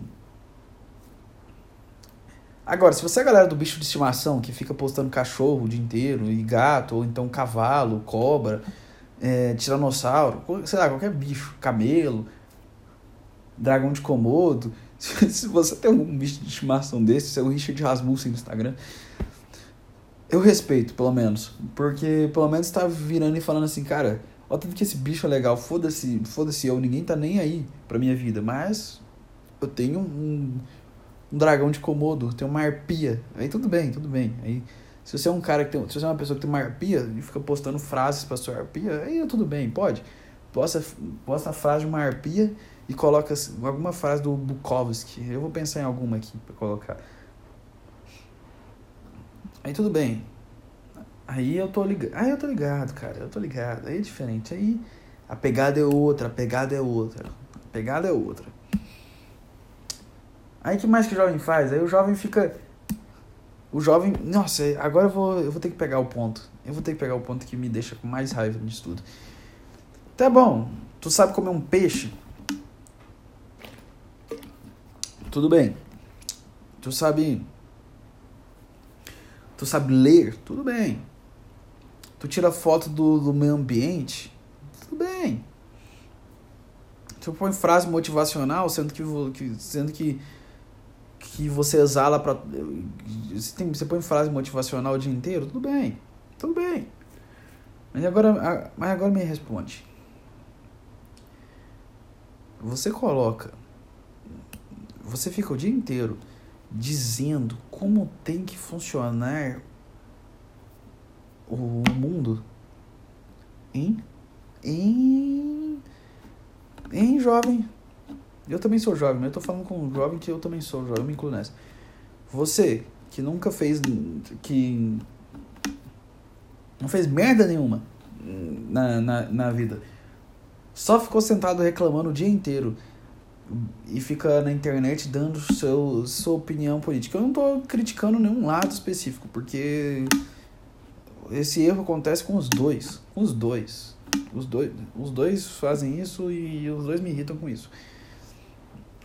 Agora, se você é a galera do bicho de estimação que fica postando cachorro o dia inteiro, e gato, ou então cavalo, cobra, é, tiranossauro, sei lá, qualquer bicho, camelo, dragão de Komodo. Se você tem algum bicho de estimação desse, se é o Richard Rasmussen no Instagram, eu respeito, pelo menos. Porque pelo menos tá virando e falando assim, cara, Ó, tanto que esse bicho é legal, foda-se, foda-se eu, ninguém tá nem aí pra minha vida, mas eu tenho um, um dragão de Komodo, tenho uma arpia. Aí tudo bem, tudo bem. Aí se você é um cara que tem, se você é uma pessoa que tem uma arpia e fica postando frases pra sua arpia, aí tudo bem, pode. Posta, posta a frase de uma arpia e coloca alguma frase do Bukowski. Eu vou pensar em alguma aqui pra colocar. Aí tudo bem. Aí eu tô ligado. Aí eu tô ligado, cara. Eu tô ligado. Aí é diferente. Aí a pegada é outra, a pegada é outra. A pegada é outra. Aí que mais que o jovem faz? Aí o jovem fica. O jovem. Nossa, agora eu vou, eu vou ter que pegar o ponto. Eu vou ter que pegar o ponto que me deixa com mais raiva disso tudo. Tá bom. Tu sabe comer um peixe? Tudo bem. Tu sabe. Tu sabe ler? Tudo bem. Tu tira foto do, do meio ambiente, tudo bem. Tu põe frase motivacional, sendo que, que sendo que que você exala para você, tem, você põe frase motivacional o dia inteiro, tudo bem. Tudo bem. Mas agora, mas agora me responde. Você coloca você fica o dia inteiro dizendo como tem que funcionar o mundo em em em jovem. Eu também sou jovem, mas eu tô falando com um jovem que eu também sou jovem, eu me incluo nessa. Você que nunca fez que não fez merda nenhuma na, na, na vida. Só ficou sentado reclamando o dia inteiro e fica na internet dando seu, sua opinião política. Eu não tô criticando nenhum lado específico, porque esse erro acontece com os dois. Com os dois. Os dois, os dois fazem isso e os dois me irritam com isso.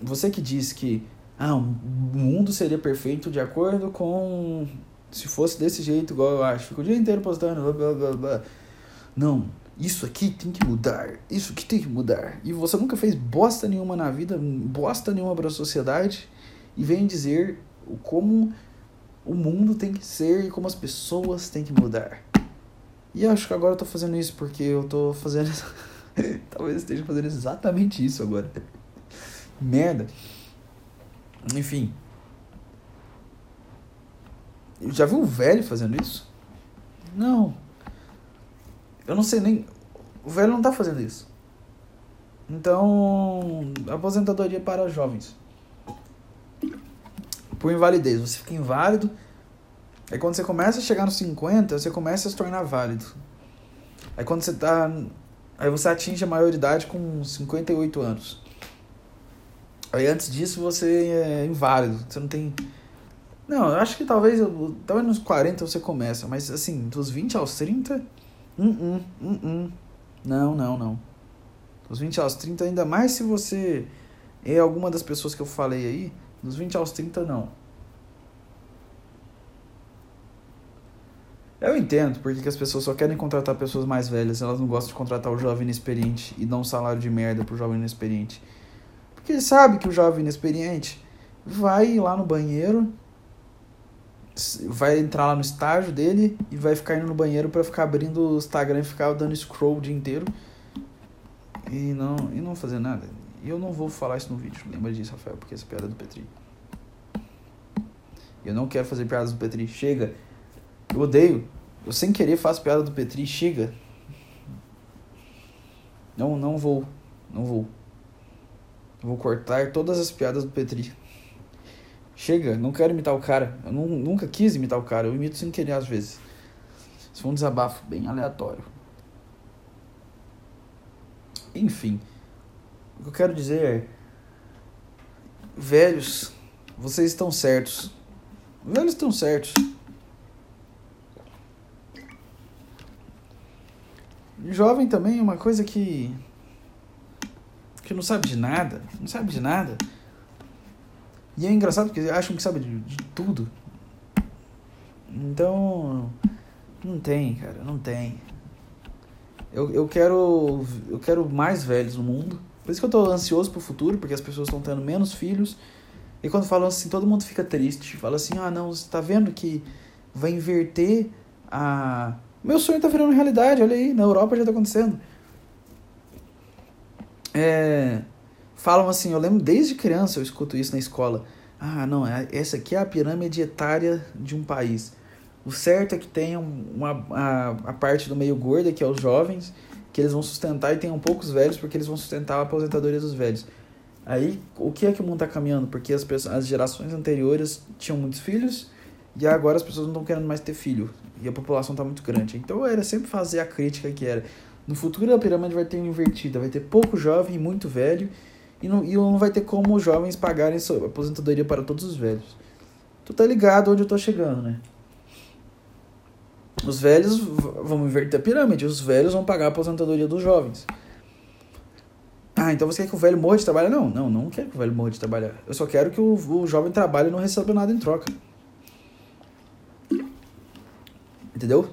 Você que diz que ah, o mundo seria perfeito de acordo com. Se fosse desse jeito, igual eu acho. Fico o dia inteiro postando. Blá, blá, blá, blá. Não, isso aqui tem que mudar. Isso aqui tem que mudar. E você nunca fez bosta nenhuma na vida, bosta nenhuma para a sociedade. E vem dizer como o mundo tem que ser e como as pessoas têm que mudar. E eu acho que agora eu tô fazendo isso porque eu tô fazendo. Talvez esteja fazendo exatamente isso agora. Merda. Enfim. Já viu um velho fazendo isso? Não. Eu não sei nem. O velho não tá fazendo isso. Então. Aposentadoria para jovens por invalidez. Você fica inválido. Aí quando você começa a chegar nos 50, você começa a se tornar válido. Aí quando você tá. Aí você atinge a maioridade com 58 anos. Aí antes disso você é inválido. Você não tem. Não, eu acho que talvez. Talvez nos 40 você começa, mas assim, dos 20 aos 30. Hum, hum, hum, hum. Não, não, não. Dos 20 aos 30, ainda mais se você é alguma das pessoas que eu falei aí dos 20 aos 30, não. Eu entendo porque que as pessoas só querem contratar pessoas mais velhas, elas não gostam de contratar o jovem inexperiente e dar um salário de merda pro jovem inexperiente. Porque ele sabe que o jovem inexperiente vai lá no banheiro, vai entrar lá no estágio dele e vai ficar indo no banheiro para ficar abrindo o Instagram e ficar dando scroll o dia inteiro e não, e não fazer nada. E eu não vou falar isso no vídeo, lembra disso, Rafael, porque essa piada é do Petri. Eu não quero fazer piadas do Petri, chega. Eu odeio. Eu sem querer faço piada do Petri, chega. Não, não vou. Não vou. Vou cortar todas as piadas do Petri. Chega, não quero imitar o cara. Eu não, nunca quis imitar o cara, eu imito sem querer às vezes. Isso foi um desabafo bem aleatório. Enfim, o que eu quero dizer é: velhos, vocês estão certos. Velhos estão certos. Jovem também é uma coisa que. Que não sabe de nada. Não sabe de nada. E é engraçado porque acham que sabe de, de tudo. Então. Não tem, cara, não tem. Eu, eu quero. Eu quero mais velhos no mundo. Por isso que eu tô ansioso pro futuro, porque as pessoas estão tendo menos filhos. E quando falam assim, todo mundo fica triste. Fala assim, ah não, você tá vendo que vai inverter a meu sonho tá virando realidade, olha aí, na Europa já tá acontecendo. É, falam assim, eu lembro desde criança eu escuto isso na escola. Ah, não, é, essa aqui é a pirâmide etária de um país. O certo é que tenham uma, a, a parte do meio gorda, que é os jovens, que eles vão sustentar e tenham poucos velhos, porque eles vão sustentar a aposentadoria dos velhos. Aí, o que é que o mundo está caminhando? Porque as, pessoas, as gerações anteriores tinham muitos filhos e agora as pessoas não estão querendo mais ter filho. E a população está muito grande. Então era sempre fazer a crítica que era. No futuro a pirâmide vai ter invertida. Vai ter pouco jovem e muito velho. E não, e não vai ter como os jovens pagarem sua aposentadoria para todos os velhos. Tu tá ligado onde eu tô chegando, né? Os velhos vão inverter a pirâmide. Os velhos vão pagar a aposentadoria dos jovens. Ah, então você quer que o velho morra de trabalhar? Não, não, não quero que o velho morra de trabalhar. Eu só quero que o, o jovem trabalhe e não receba nada em troca. Entendeu?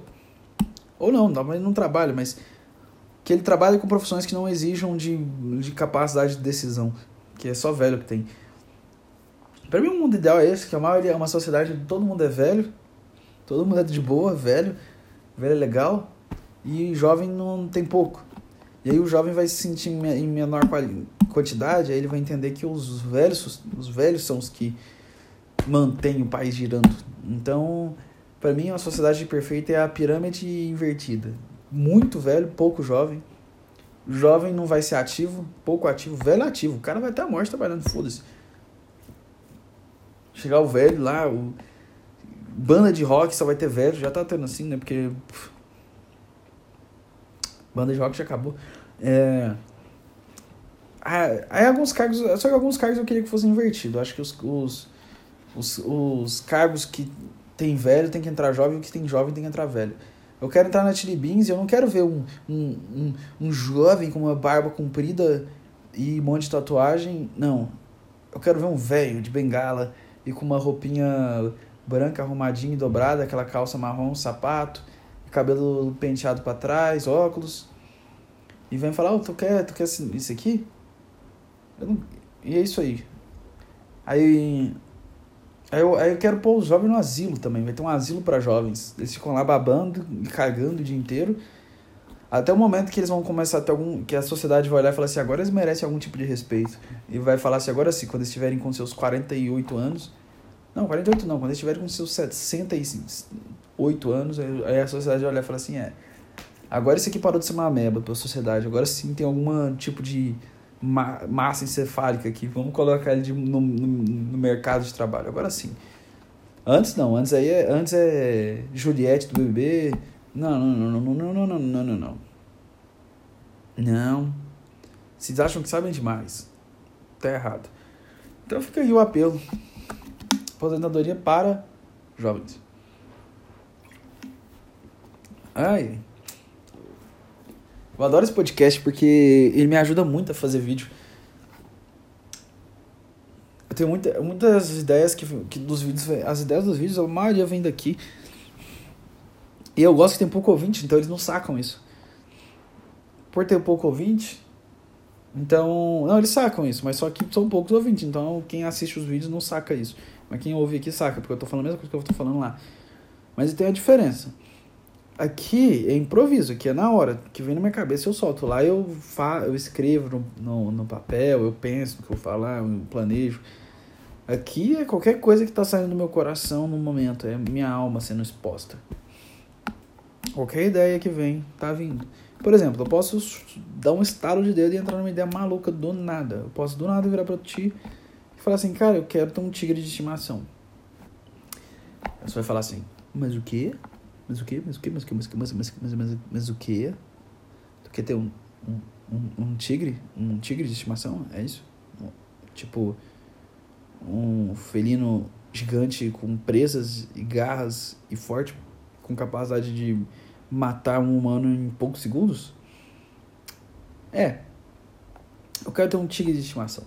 Ou não, não trabalha, mas que ele trabalhe com profissões que não exijam de, de capacidade de decisão, que é só velho que tem. Para mim, o mundo ideal é esse, que a maioria é uma sociedade onde todo mundo é velho, todo mundo é de boa, velho, velho é legal, e jovem não tem pouco. E aí o jovem vai se sentir em menor quantidade, aí ele vai entender que os velhos, os velhos são os que mantêm o país girando. Então, para mim, uma sociedade perfeita é a pirâmide invertida. Muito velho, pouco jovem. Jovem não vai ser ativo, pouco ativo, velho ativo. O cara vai até a morte trabalhando, foda-se. Chegar o velho lá, o... banda de rock só vai ter velho, já tá tendo assim, né? Porque. Banda de rock já acabou. É. Aí alguns cargos. Só que alguns cargos eu queria que fosse invertido. acho que os, os, os, os cargos que tem velho, tem que entrar jovem, o que tem jovem tem que entrar velho. Eu quero entrar na Chili Beans e eu não quero ver um, um, um, um jovem com uma barba comprida e um monte de tatuagem. Não. Eu quero ver um velho de bengala e com uma roupinha branca arrumadinha e dobrada, aquela calça marrom, sapato, cabelo penteado para trás, óculos. E vem falar, oh, tu quer, tu quer isso aqui? Não... E é isso aí. Aí Aí eu, aí eu quero pôr os jovens no asilo também. Vai ter um asilo para jovens. Eles ficam lá babando e cagando o dia inteiro. Até o momento que eles vão começar a ter algum. que a sociedade vai olhar e falar assim: agora eles merecem algum tipo de respeito. E vai falar assim: agora sim, quando eles estiverem com seus 48 anos. Não, 48 não, quando eles estiverem com seus 68 anos, aí a sociedade vai olhar e falar assim: é. Agora isso aqui parou de ser uma ameba pela sociedade. Agora sim tem algum tipo de ma massa encefálica aqui, vamos colocar ele de, no, no, no, mercado de trabalho. Agora sim. Antes não, antes aí é, antes é Juliette do BBB. Não, não, não, não, não, não, não, não, não, não. Não. Vocês acham que sabem demais. Tá errado. Então fica aí o apelo. Aposentadoria para jovens. Ai. Eu adoro esse podcast porque ele me ajuda muito a fazer vídeo. Eu tenho muita, muitas ideias que, que dos vídeos. As ideias dos vídeos, a maioria vem daqui. E eu gosto que tem pouco ouvinte, então eles não sacam isso. Por ter pouco ouvinte, então. Não, eles sacam isso, mas só que são poucos ouvintes. Então quem assiste os vídeos não saca isso. Mas quem ouve aqui saca, porque eu tô falando a mesma coisa que eu tô falando lá. Mas tem a diferença. Aqui é improviso, aqui é na hora, que vem na minha cabeça eu solto. Lá eu, fa eu escrevo no, no, no papel, eu penso no que eu falar, eu planejo. Aqui é qualquer coisa que está saindo do meu coração no momento, é minha alma sendo exposta. Qualquer ideia que vem, tá vindo. Por exemplo, eu posso dar um estalo de dedo e entrar numa ideia maluca do nada. Eu posso do nada virar pra ti e fala assim, cara, eu quero ter um tigre de estimação. Você vai falar assim, mas o quê? Mas o quê? Mas o quê? Mas o quê? Mas, mas, mas, mas, mas, mas o quê? Tu quer ter um, um, um, um tigre? Um tigre de estimação? É isso? Tipo, um felino gigante com presas e garras e forte, com capacidade de matar um humano em poucos segundos? É. Eu quero ter um tigre de estimação.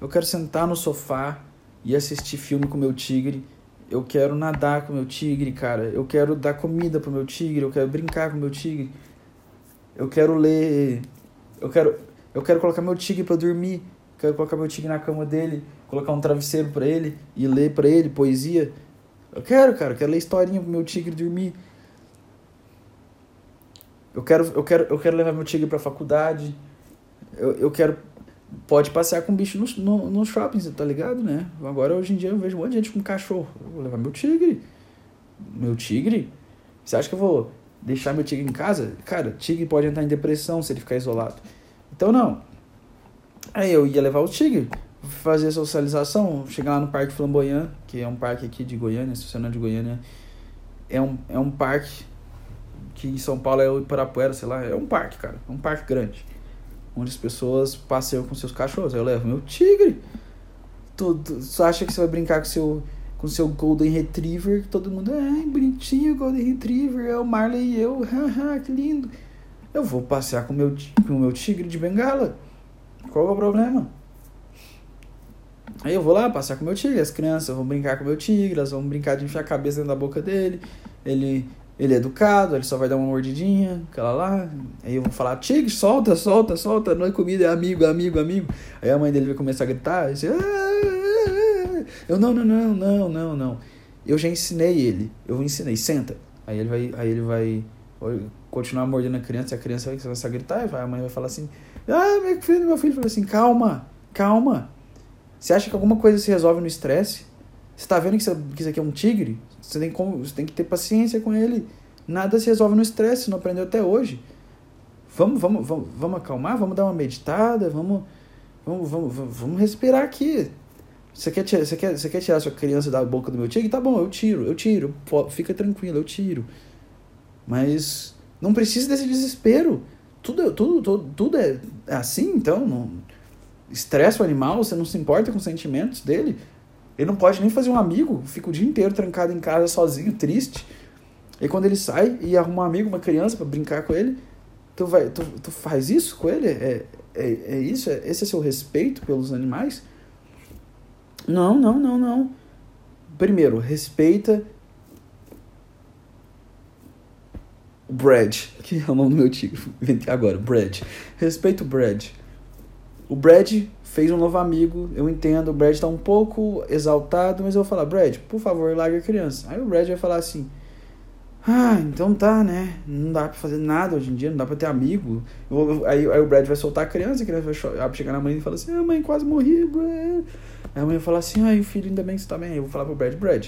Eu quero sentar no sofá e assistir filme com meu tigre. Eu quero nadar com meu tigre, cara. Eu quero dar comida pro meu tigre. Eu quero brincar com meu tigre. Eu quero ler. Eu quero, eu quero colocar meu tigre para dormir. Eu quero colocar meu tigre na cama dele, colocar um travesseiro para ele e ler para ele poesia. Eu quero, cara. Eu quero ler historinha pro meu tigre dormir. Eu quero, eu quero, eu quero levar meu tigre pra faculdade. Eu, eu quero. Pode passear com bicho no, no, no shopping, você tá ligado, né? Agora, hoje em dia, eu vejo um monte de gente com cachorro. Eu vou levar meu tigre. Meu tigre? Você acha que eu vou deixar meu tigre em casa? Cara, tigre pode entrar em depressão se ele ficar isolado. Então, não. Aí eu ia levar o tigre, fazer socialização, chegar lá no Parque Flamboyant, que é um parque aqui de Goiânia, se você não é de Goiânia. É um, é um parque que em São Paulo é o Iparapuera, sei lá, é um parque, cara, é um parque grande. Onde as pessoas passeiam com seus cachorros. Aí eu levo meu tigre. Tu, tu, tu acha que você vai brincar com seu com seu Golden Retriever, todo mundo, ai, bonitinho, Golden Retriever, é o Marley e eu, haha, que lindo. Eu vou passear com meu, com o meu tigre de bengala. Qual é o problema? Aí eu vou lá passear com meu tigre, as crianças vão brincar com meu tigre, elas vão brincar de enfiar a cabeça dentro da boca dele. Ele ele é educado, ele só vai dar uma mordidinha, aquela lá. Aí eu vou falar, Tigre, solta, solta, solta, não é comida, é amigo, amigo, amigo. Aí a mãe dele vai começar a gritar, e eu, não, não, não, não, não, não. Eu já ensinei ele, eu ensinei, senta. Aí ele vai, aí ele vai continuar mordendo a criança, e a criança vai começar a gritar, e a mãe vai falar assim, ah, meu filho, meu filho, fala assim, calma, calma. Você acha que alguma coisa se resolve no estresse? Você tá vendo que isso aqui é um tigre? Você tem, como, você tem que ter paciência com ele. Nada se resolve no estresse, não aprendeu até hoje. Vamos, vamos, vamos, vamos acalmar, vamos dar uma meditada, vamos, vamos, vamos, vamos respirar aqui. Você quer, tirar, você, quer, você quer tirar sua criança da boca do meu tigre? Tá bom, eu tiro, eu tiro. Fica tranquilo, eu tiro. Mas não precisa desse desespero. Tudo, tudo, tudo, tudo é assim, então. Não, estressa o animal, você não se importa com os sentimentos dele. Ele não pode nem fazer um amigo, fica o dia inteiro trancado em casa sozinho, triste. E quando ele sai e arruma um amigo, uma criança para brincar com ele, tu, vai, tu, tu faz isso com ele? É, é, é isso? É, esse é seu respeito pelos animais? Não, não, não, não. Primeiro, respeita o Brad, que é o nome do meu tio, inventei agora, Brad. Respeita o Brad. O Brad fez um novo amigo, eu entendo, o Brad tá um pouco exaltado, mas eu vou falar, Brad, por favor, larga a criança. Aí o Brad vai falar assim, ah, então tá, né? Não dá pra fazer nada hoje em dia, não dá pra ter amigo. Eu, aí, aí o Brad vai soltar a criança, a criança vai chegar na mãe e falar assim, ah, mãe, quase morri. Aí a mãe vai falar assim, ai, o filho, ainda bem que você tá bem. Aí eu vou falar pro Brad, Brad,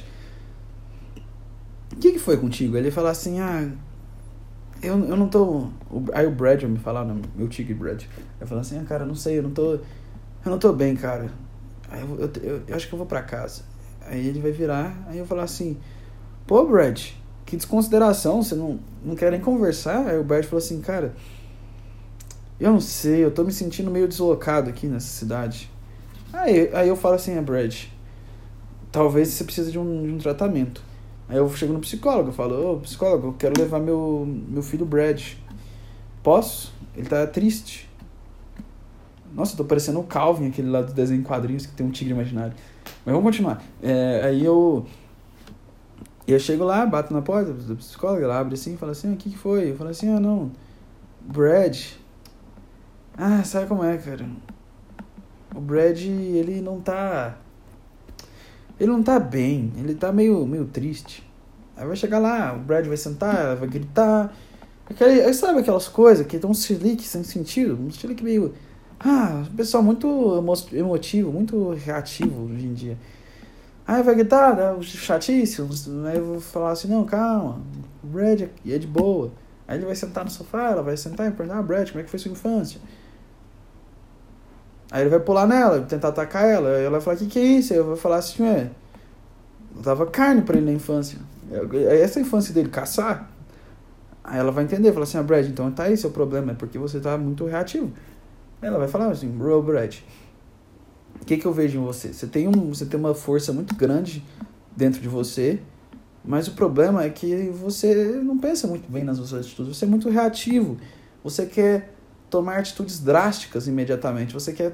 o que, que foi contigo? Ele vai falar assim, ah, eu, eu não tô... Aí o Brad vai me falar, meu tigre Brad, vai falar assim, ah, cara, não sei, eu não tô eu não tô bem, cara. Aí eu, eu, eu, eu, acho que eu vou pra casa. Aí ele vai virar, aí eu falar assim, pô, Brad, que desconsideração, você não, não quer nem conversar? Aí o Brad falou assim, cara, eu não sei, eu tô me sentindo meio deslocado aqui nessa cidade. Aí, aí eu falo assim, é, Brad, talvez você precise de um, de um tratamento. Aí eu chego no psicólogo, eu falo, ô psicólogo, eu quero levar meu, meu filho Brad. Posso? Ele tá triste. Nossa, eu tô parecendo o Calvin, aquele lá do desenho em quadrinhos que tem um tigre imaginário. Mas vamos continuar. É, aí eu. Eu chego lá, bato na porta do psicólogo, ela abre assim e fala assim: o que, que foi? Eu falo assim: ah, não. Brad. Ah, sabe como é, cara? O Brad, ele não tá. Ele não tá bem, ele tá meio, meio triste. Aí vai chegar lá, o Brad vai sentar, ela vai gritar. Aquele, sabe aquelas coisas que dão um silique sem sentido? Um silique meio ah, pessoal muito emotivo, muito reativo hoje em dia. Aí vai gritar, né, chatíssimo. Aí eu vou falar assim, não, calma, o Brad é de boa. Aí ele vai sentar no sofá, ela vai sentar e perguntar, ah, Brad, como é que foi sua infância? Aí ele vai pular nela, tentar atacar ela. Aí ela vai falar, que, que é isso? Aí eu vou falar assim, ué, dava carne pra ele na infância. Essa é a infância dele, caçar. Aí ela vai entender, falar assim, ah, Brad, então tá aí seu problema, é porque você tá muito reativo. Ela vai falar assim, bro, Brad, o que, que eu vejo em você? Você tem, um, você tem uma força muito grande dentro de você, mas o problema é que você não pensa muito bem nas suas atitudes, você é muito reativo. Você quer tomar atitudes drásticas imediatamente, você quer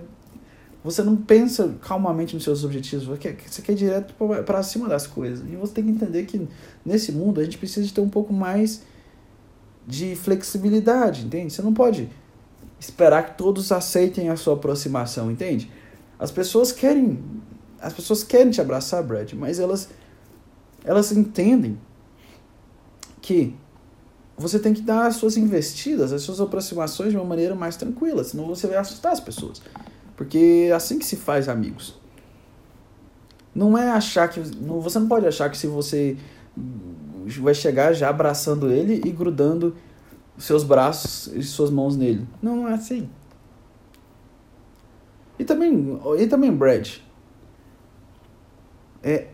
você não pensa calmamente nos seus objetivos, você quer, você quer ir direto para cima das coisas. E você tem que entender que nesse mundo a gente precisa de ter um pouco mais de flexibilidade, entende? Você não pode esperar que todos aceitem a sua aproximação, entende? As pessoas querem as pessoas querem te abraçar, Brad, mas elas elas entendem que você tem que dar as suas investidas, as suas aproximações de uma maneira mais tranquila, senão você vai assustar as pessoas. Porque é assim que se faz amigos. Não é achar que. Você não pode achar que se você vai chegar já abraçando ele e grudando seus braços e suas mãos nele. Não, não é assim. E também, e também Brad. É,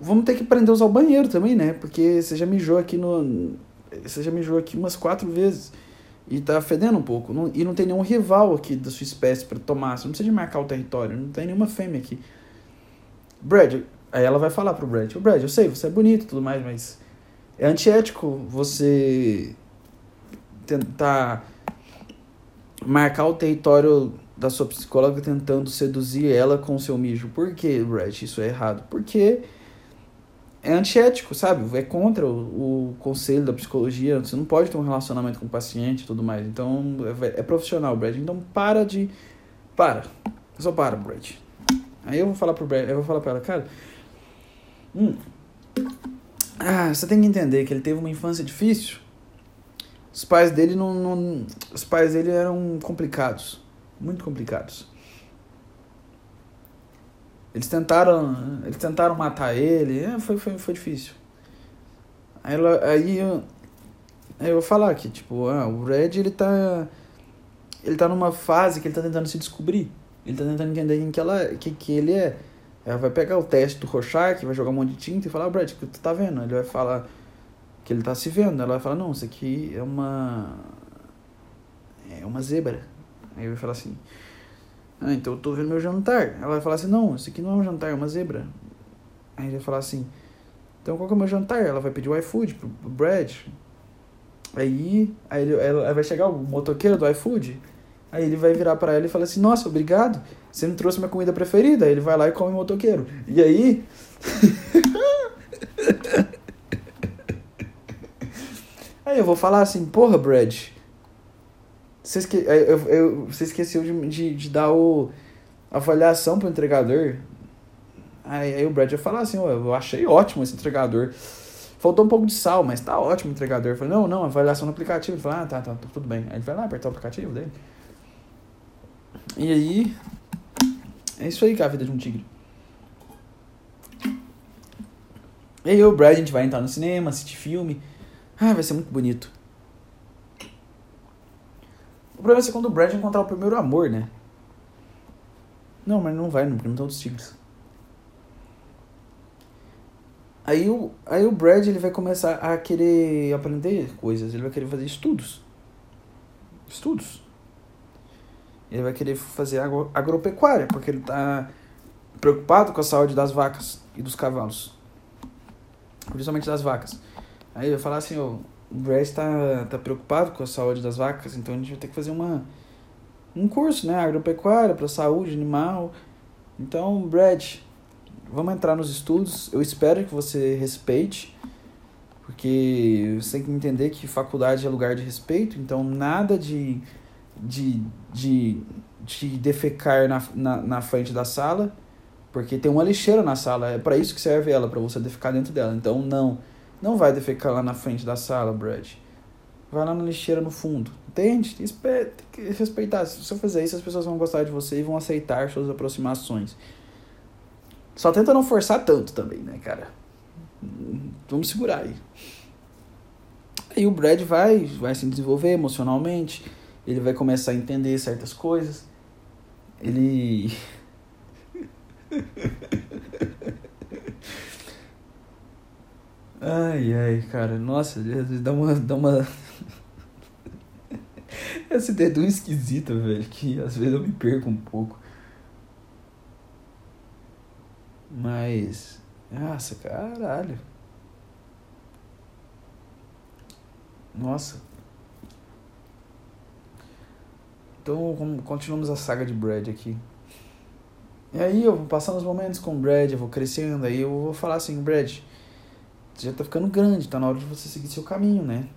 vamos ter que aprender a usar o banheiro também, né? Porque você já mijou aqui no. Você já mijou aqui umas quatro vezes. E tá fedendo um pouco. Não, e não tem nenhum rival aqui da sua espécie para tomar. Você não precisa de marcar o território. Não tem nenhuma fêmea aqui. Brad, aí ela vai falar pro Brad: o Brad, eu sei, você é bonito e tudo mais, mas é antiético você tentar marcar o território da sua psicóloga tentando seduzir ela com o seu mijo. Por que, Brad, isso é errado? Porque é antiético, sabe? É contra o, o, conselho da psicologia. Você não pode ter um relacionamento com o paciente e tudo mais. Então, é, é, profissional, Brad. Então, para de... Para. Só para, Brad. Aí eu vou falar pro Brad, eu vou falar pra ela, cara... Hum, ah, você tem que entender que ele teve uma infância difícil. Os pais dele não, não os pais dele eram complicados, muito complicados. Eles tentaram, eles tentaram matar ele, é, foi, foi, foi difícil. Aí, ela, aí, eu, eu vou falar que, tipo, ah, o Red, ele tá, ele tá numa fase que ele tá tentando se descobrir. Ele tá tentando entender quem que, ela, que, que ele é. Ela vai pegar o teste do Rorschach, vai jogar um monte de tinta e falar, ah, Brad, o que tu tá vendo? Ele vai falar que ele tá se vendo. Ela vai falar, não, isso aqui é uma... É uma zebra. Aí ele vai falar assim, ah, então eu tô vendo meu jantar. Ela vai falar assim, não, isso aqui não é um jantar, é uma zebra. Aí ele vai falar assim, então qual que é o meu jantar? Ela vai pedir o iFood pro, Brad. Aí, aí ele, ela vai chegar o motoqueiro do iFood. Aí ele vai virar para ela e fala assim, nossa, obrigado, você me trouxe minha comida preferida. Aí ele vai lá e come o motoqueiro. E aí... aí eu vou falar assim, porra, Brad, você, esque... eu, eu, esqueceu de, de, de dar o... a avaliação pro entregador. Aí, aí o Brad vai falar assim, eu achei ótimo esse entregador. Faltou um pouco de sal, mas tá ótimo o entregador. Eu falei, não, não, avaliação no aplicativo. Ele falou, ah, tá, tá, tá, tudo bem. Aí ele vai lá apertar o aplicativo dele. E aí. É isso aí que é a vida de um tigre. E aí o Brad, a gente vai entrar no cinema, assistir filme. Ah, vai ser muito bonito. O problema é quando o Brad encontrar o primeiro amor, né? Não, mas não vai, não, porque não estão os tigres. Aí o, aí o Brad ele vai começar a querer aprender coisas, ele vai querer fazer estudos. Estudos. Ele vai querer fazer agro, agropecuária, porque ele está preocupado com a saúde das vacas e dos cavalos. Principalmente das vacas. Aí vai falar assim, ó, o Brad está tá preocupado com a saúde das vacas, então a gente vai ter que fazer uma, um curso, né? Agropecuária para saúde animal. Então, Brad, vamos entrar nos estudos. Eu espero que você respeite, porque você tem que entender que faculdade é lugar de respeito, então nada de, de, de, de defecar na, na, na frente da sala, porque tem uma lixeira na sala, é para isso que serve ela, para você defecar dentro dela. Então, não. Não vai defecar lá na frente da sala, Brad. Vai lá na lixeira no fundo. Entende? Tem que respeitar. Se você fizer isso, as pessoas vão gostar de você e vão aceitar suas aproximações. Só tenta não forçar tanto também, né, cara? Vamos segurar aí. Aí o Brad vai, vai se desenvolver emocionalmente. Ele vai começar a entender certas coisas. ele. ai, ai, cara, nossa, dá uma. Dá uma... Essa ideia é tão esquisita, velho, que às vezes eu me perco um pouco. Mas. Nossa, caralho. Nossa. Então, continuamos a saga de Brad aqui. E aí eu vou passando os momentos com o Brad, eu vou crescendo, aí eu vou falar assim, Brad, você já tá ficando grande, tá na hora de você seguir seu caminho, né?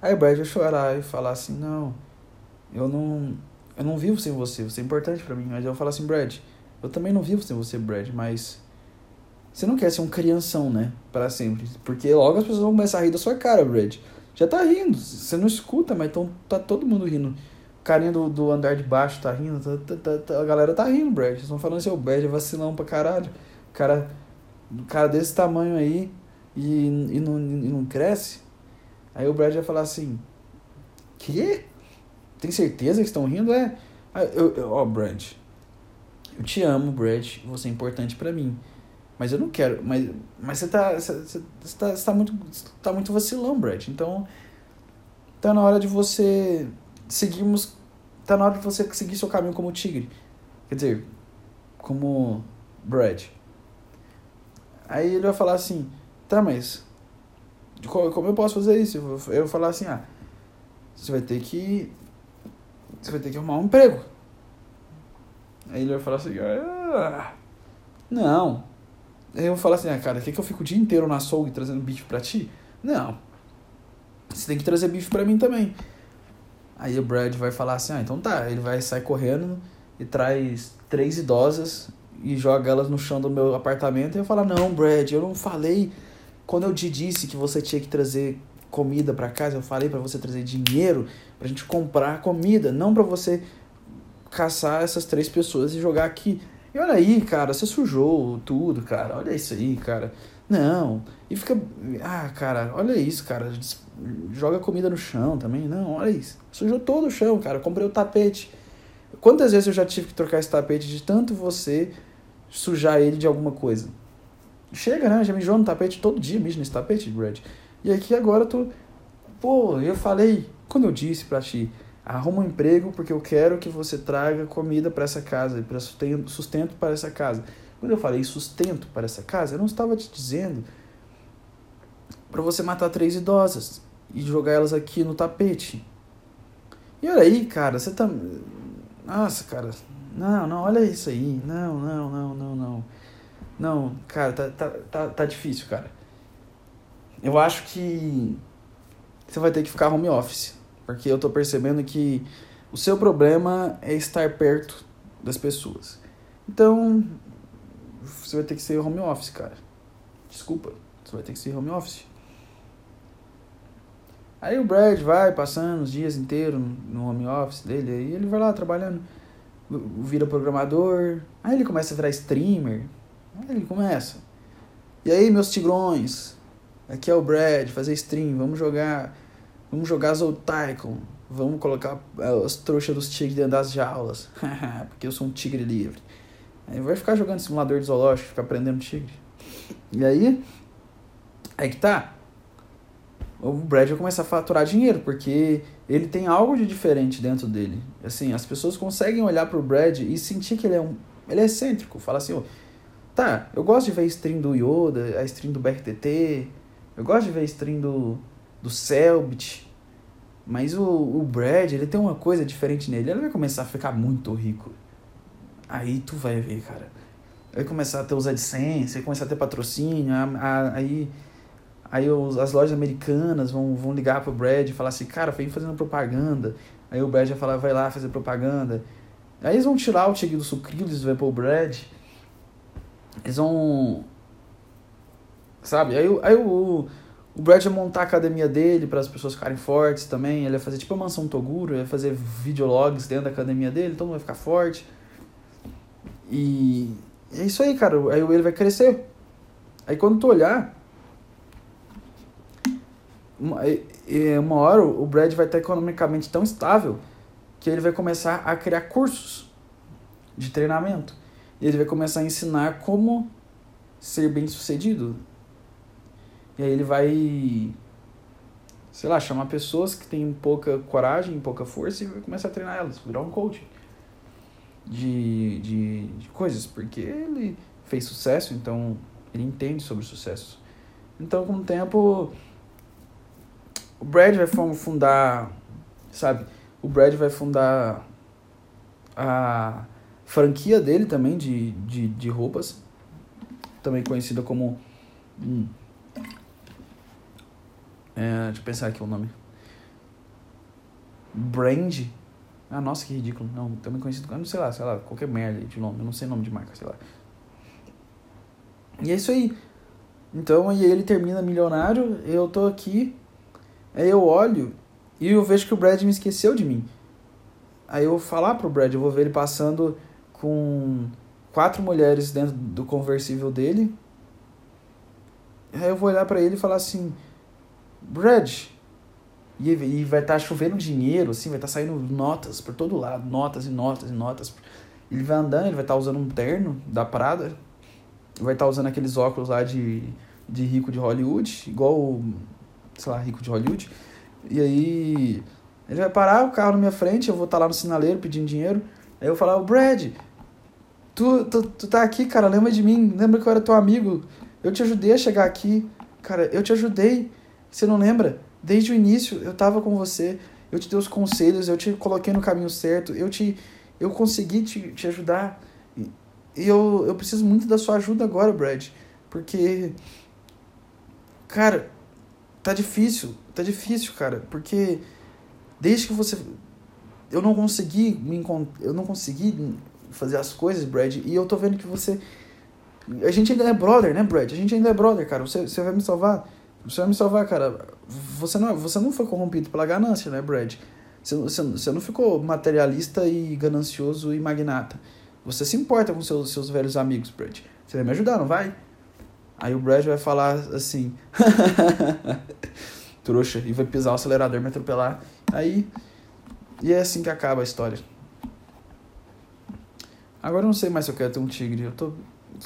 Aí o Brad vai chorar e falar assim, não, eu não. Eu não vivo sem você, você é importante para mim. Mas eu vou falar assim, Brad, eu também não vivo sem você, Brad, mas. Você não quer ser um crianção, né? para sempre. Porque logo as pessoas vão começar a rir da sua cara, Brad. Já tá rindo. Você não escuta, mas tão, tá todo mundo rindo. O carinha do, do andar de baixo tá rindo. Tá, tá, tá, a galera tá rindo, Brad. Vocês estão falando assim, o Brad é vacilão pra caralho. O cara, um cara desse tamanho aí e, e, não, e não cresce. Aí o Brad vai falar assim: Que? Tem certeza que estão rindo? É. Ó, eu, oh, Brad. Eu te amo, Brad. Você é importante para mim. Mas eu não quero. Mas, mas você tá. Você, você tá, você tá, muito, tá muito vacilão, Brad. Então. Tá na hora de você. Seguirmos. Tá na hora de você seguir seu caminho como tigre. Quer dizer, como Brad. Aí ele vai falar assim: Tá, mas. Como eu posso fazer isso? Eu vou falar assim: Ah, você vai ter que. Você vai ter que arrumar um emprego. Aí ele vai falar assim: ah, Não, Aí eu vou falar assim, ah, cara, quer que eu fique o dia inteiro na açougue trazendo bife pra ti? Não. Você tem que trazer bife pra mim também. Aí o Brad vai falar assim, ah, então tá. Ele vai sair correndo e traz três idosas e joga elas no chão do meu apartamento. E eu falo, não, Brad, eu não falei. Quando eu te disse que você tinha que trazer comida para casa, eu falei para você trazer dinheiro pra gente comprar comida, não para você caçar essas três pessoas e jogar aqui. E olha aí, cara, você sujou tudo, cara. Olha isso aí, cara. Não. E fica. Ah, cara, olha isso, cara. Joga comida no chão também. Não, olha isso. Sujou todo o chão, cara. comprei o tapete. Quantas vezes eu já tive que trocar esse tapete de tanto você sujar ele de alguma coisa? Chega, né? Já mijou no tapete todo dia, mijo nesse tapete, Brad. E aqui agora tu. Pô, eu falei. Quando eu disse pra ti arruma um emprego porque eu quero que você traga comida para essa casa, para sustento para essa casa. Quando eu falei sustento para essa casa, eu não estava te dizendo para você matar três idosas e jogar elas aqui no tapete. E olha aí, cara, você tá. Nossa, cara. Não, não, olha isso aí. Não, não, não, não, não. Não, cara, tá, tá, tá, tá difícil, cara. Eu acho que você vai ter que ficar home office. Porque eu tô percebendo que o seu problema é estar perto das pessoas. Então, você vai ter que ser home office, cara. Desculpa, você vai ter que ser home office. Aí o Brad vai passando os dias inteiros no home office dele, aí ele vai lá trabalhando, vira programador, aí ele começa a virar streamer, aí ele começa. E aí, meus tigrões, aqui é o Brad, fazer stream, vamos jogar Vamos jogar Zoltaicon. Vamos colocar eh, as trouxas dos tigres dentro das jaulas. Porque eu sou um tigre livre. Aí vai ficar jogando simulador de zoológico, ficar prendendo tigre. E aí, aí que tá. O Brad vai começar a faturar dinheiro, porque ele tem algo de diferente dentro dele. Assim, as pessoas conseguem olhar pro Brad e sentir que ele é um. Ele é excêntrico. Fala assim, ó. Tá, eu gosto de ver a stream do Yoda, a stream do BRTT. Eu gosto de ver a stream do, do Selbit. Mas o, o Brad, ele tem uma coisa diferente nele. Ele vai começar a ficar muito rico. Aí tu vai ver, cara. Vai começar a ter os AdSense, vai começar a ter patrocínio. A, a, aí aí os, as lojas americanas vão, vão ligar pro Brad e falar assim, cara, vem fazendo propaganda. Aí o Brad vai falar, vai lá fazer propaganda. Aí eles vão tirar o Tigre do Sucrilhos, vai pro Brad. Eles vão. Sabe? Aí, aí o o Brad ia montar a academia dele para as pessoas ficarem fortes também. Ele ia fazer tipo a mansão Toguro, ia fazer videologs dentro da academia dele, todo mundo vai ficar forte. E é isso aí, cara. Aí ele vai crescer. Aí quando tu olhar, uma, uma hora o Brad vai estar economicamente tão estável que ele vai começar a criar cursos de treinamento. E ele vai começar a ensinar como ser bem sucedido. E aí ele vai, sei lá, chamar pessoas que têm pouca coragem, pouca força e vai começar a treinar elas, virar um coach de, de, de coisas, porque ele fez sucesso, então ele entende sobre sucesso. Então, com o tempo, o Brad vai fundar, sabe? O Brad vai fundar a franquia dele também de, de, de roupas, também conhecida como. Hum, é, deixa eu pensar aqui o nome. Brand. Ah, nossa, que ridículo. Não, também conhecido, não sei lá, sei lá, qualquer merda de nome. Eu não sei nome de marca, sei lá. E é isso aí. Então, aí ele termina milionário, eu tô aqui, aí eu olho e eu vejo que o Brad me esqueceu de mim. Aí eu vou falar pro Brad, eu vou ver ele passando com quatro mulheres dentro do conversível dele. Aí eu vou olhar para ele e falar assim: Brad. E, e vai estar tá chovendo dinheiro, assim, vai estar tá saindo notas por todo lado notas e notas e notas. Ele vai andando, ele vai estar tá usando um terno da Prada, vai estar tá usando aqueles óculos lá de, de rico de Hollywood, igual, sei lá, rico de Hollywood. E aí ele vai parar o carro na minha frente, eu vou estar tá lá no sinaleiro pedindo dinheiro. Aí eu vou falar, o Brad, tu, tu, tu tá aqui, cara, lembra de mim, lembra que eu era teu amigo. Eu te ajudei a chegar aqui. Cara, eu te ajudei. Você não lembra? Desde o início eu tava com você. Eu te dei os conselhos, eu te coloquei no caminho certo. Eu te eu consegui te, te ajudar. E eu, eu preciso muito da sua ajuda agora, Brad. Porque. Cara, tá difícil. Tá difícil, cara. Porque desde que você. Eu não consegui me encont... Eu não consegui fazer as coisas, Brad. E eu tô vendo que você. A gente ainda é brother, né, Brad? A gente ainda é brother, cara. Você, você vai me salvar. Você vai me salvar, cara. Você não, você não foi corrompido pela ganância, né, Brad? Você, você, você não ficou materialista e ganancioso e magnata. Você se importa com seus, seus velhos amigos, Brad. Você vai me ajudar, não vai? Aí o Brad vai falar assim. Trouxa. E vai pisar o acelerador, me atropelar. Aí. E é assim que acaba a história. Agora eu não sei mais se eu quero ter um tigre. Eu tô,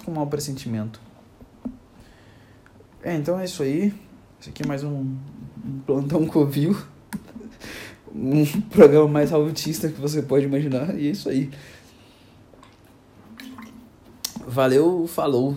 com um mau pressentimento. É, então é isso aí. Esse aqui é mais um, um plantão covil. um programa mais autista que você pode imaginar. E é isso aí. Valeu, falou.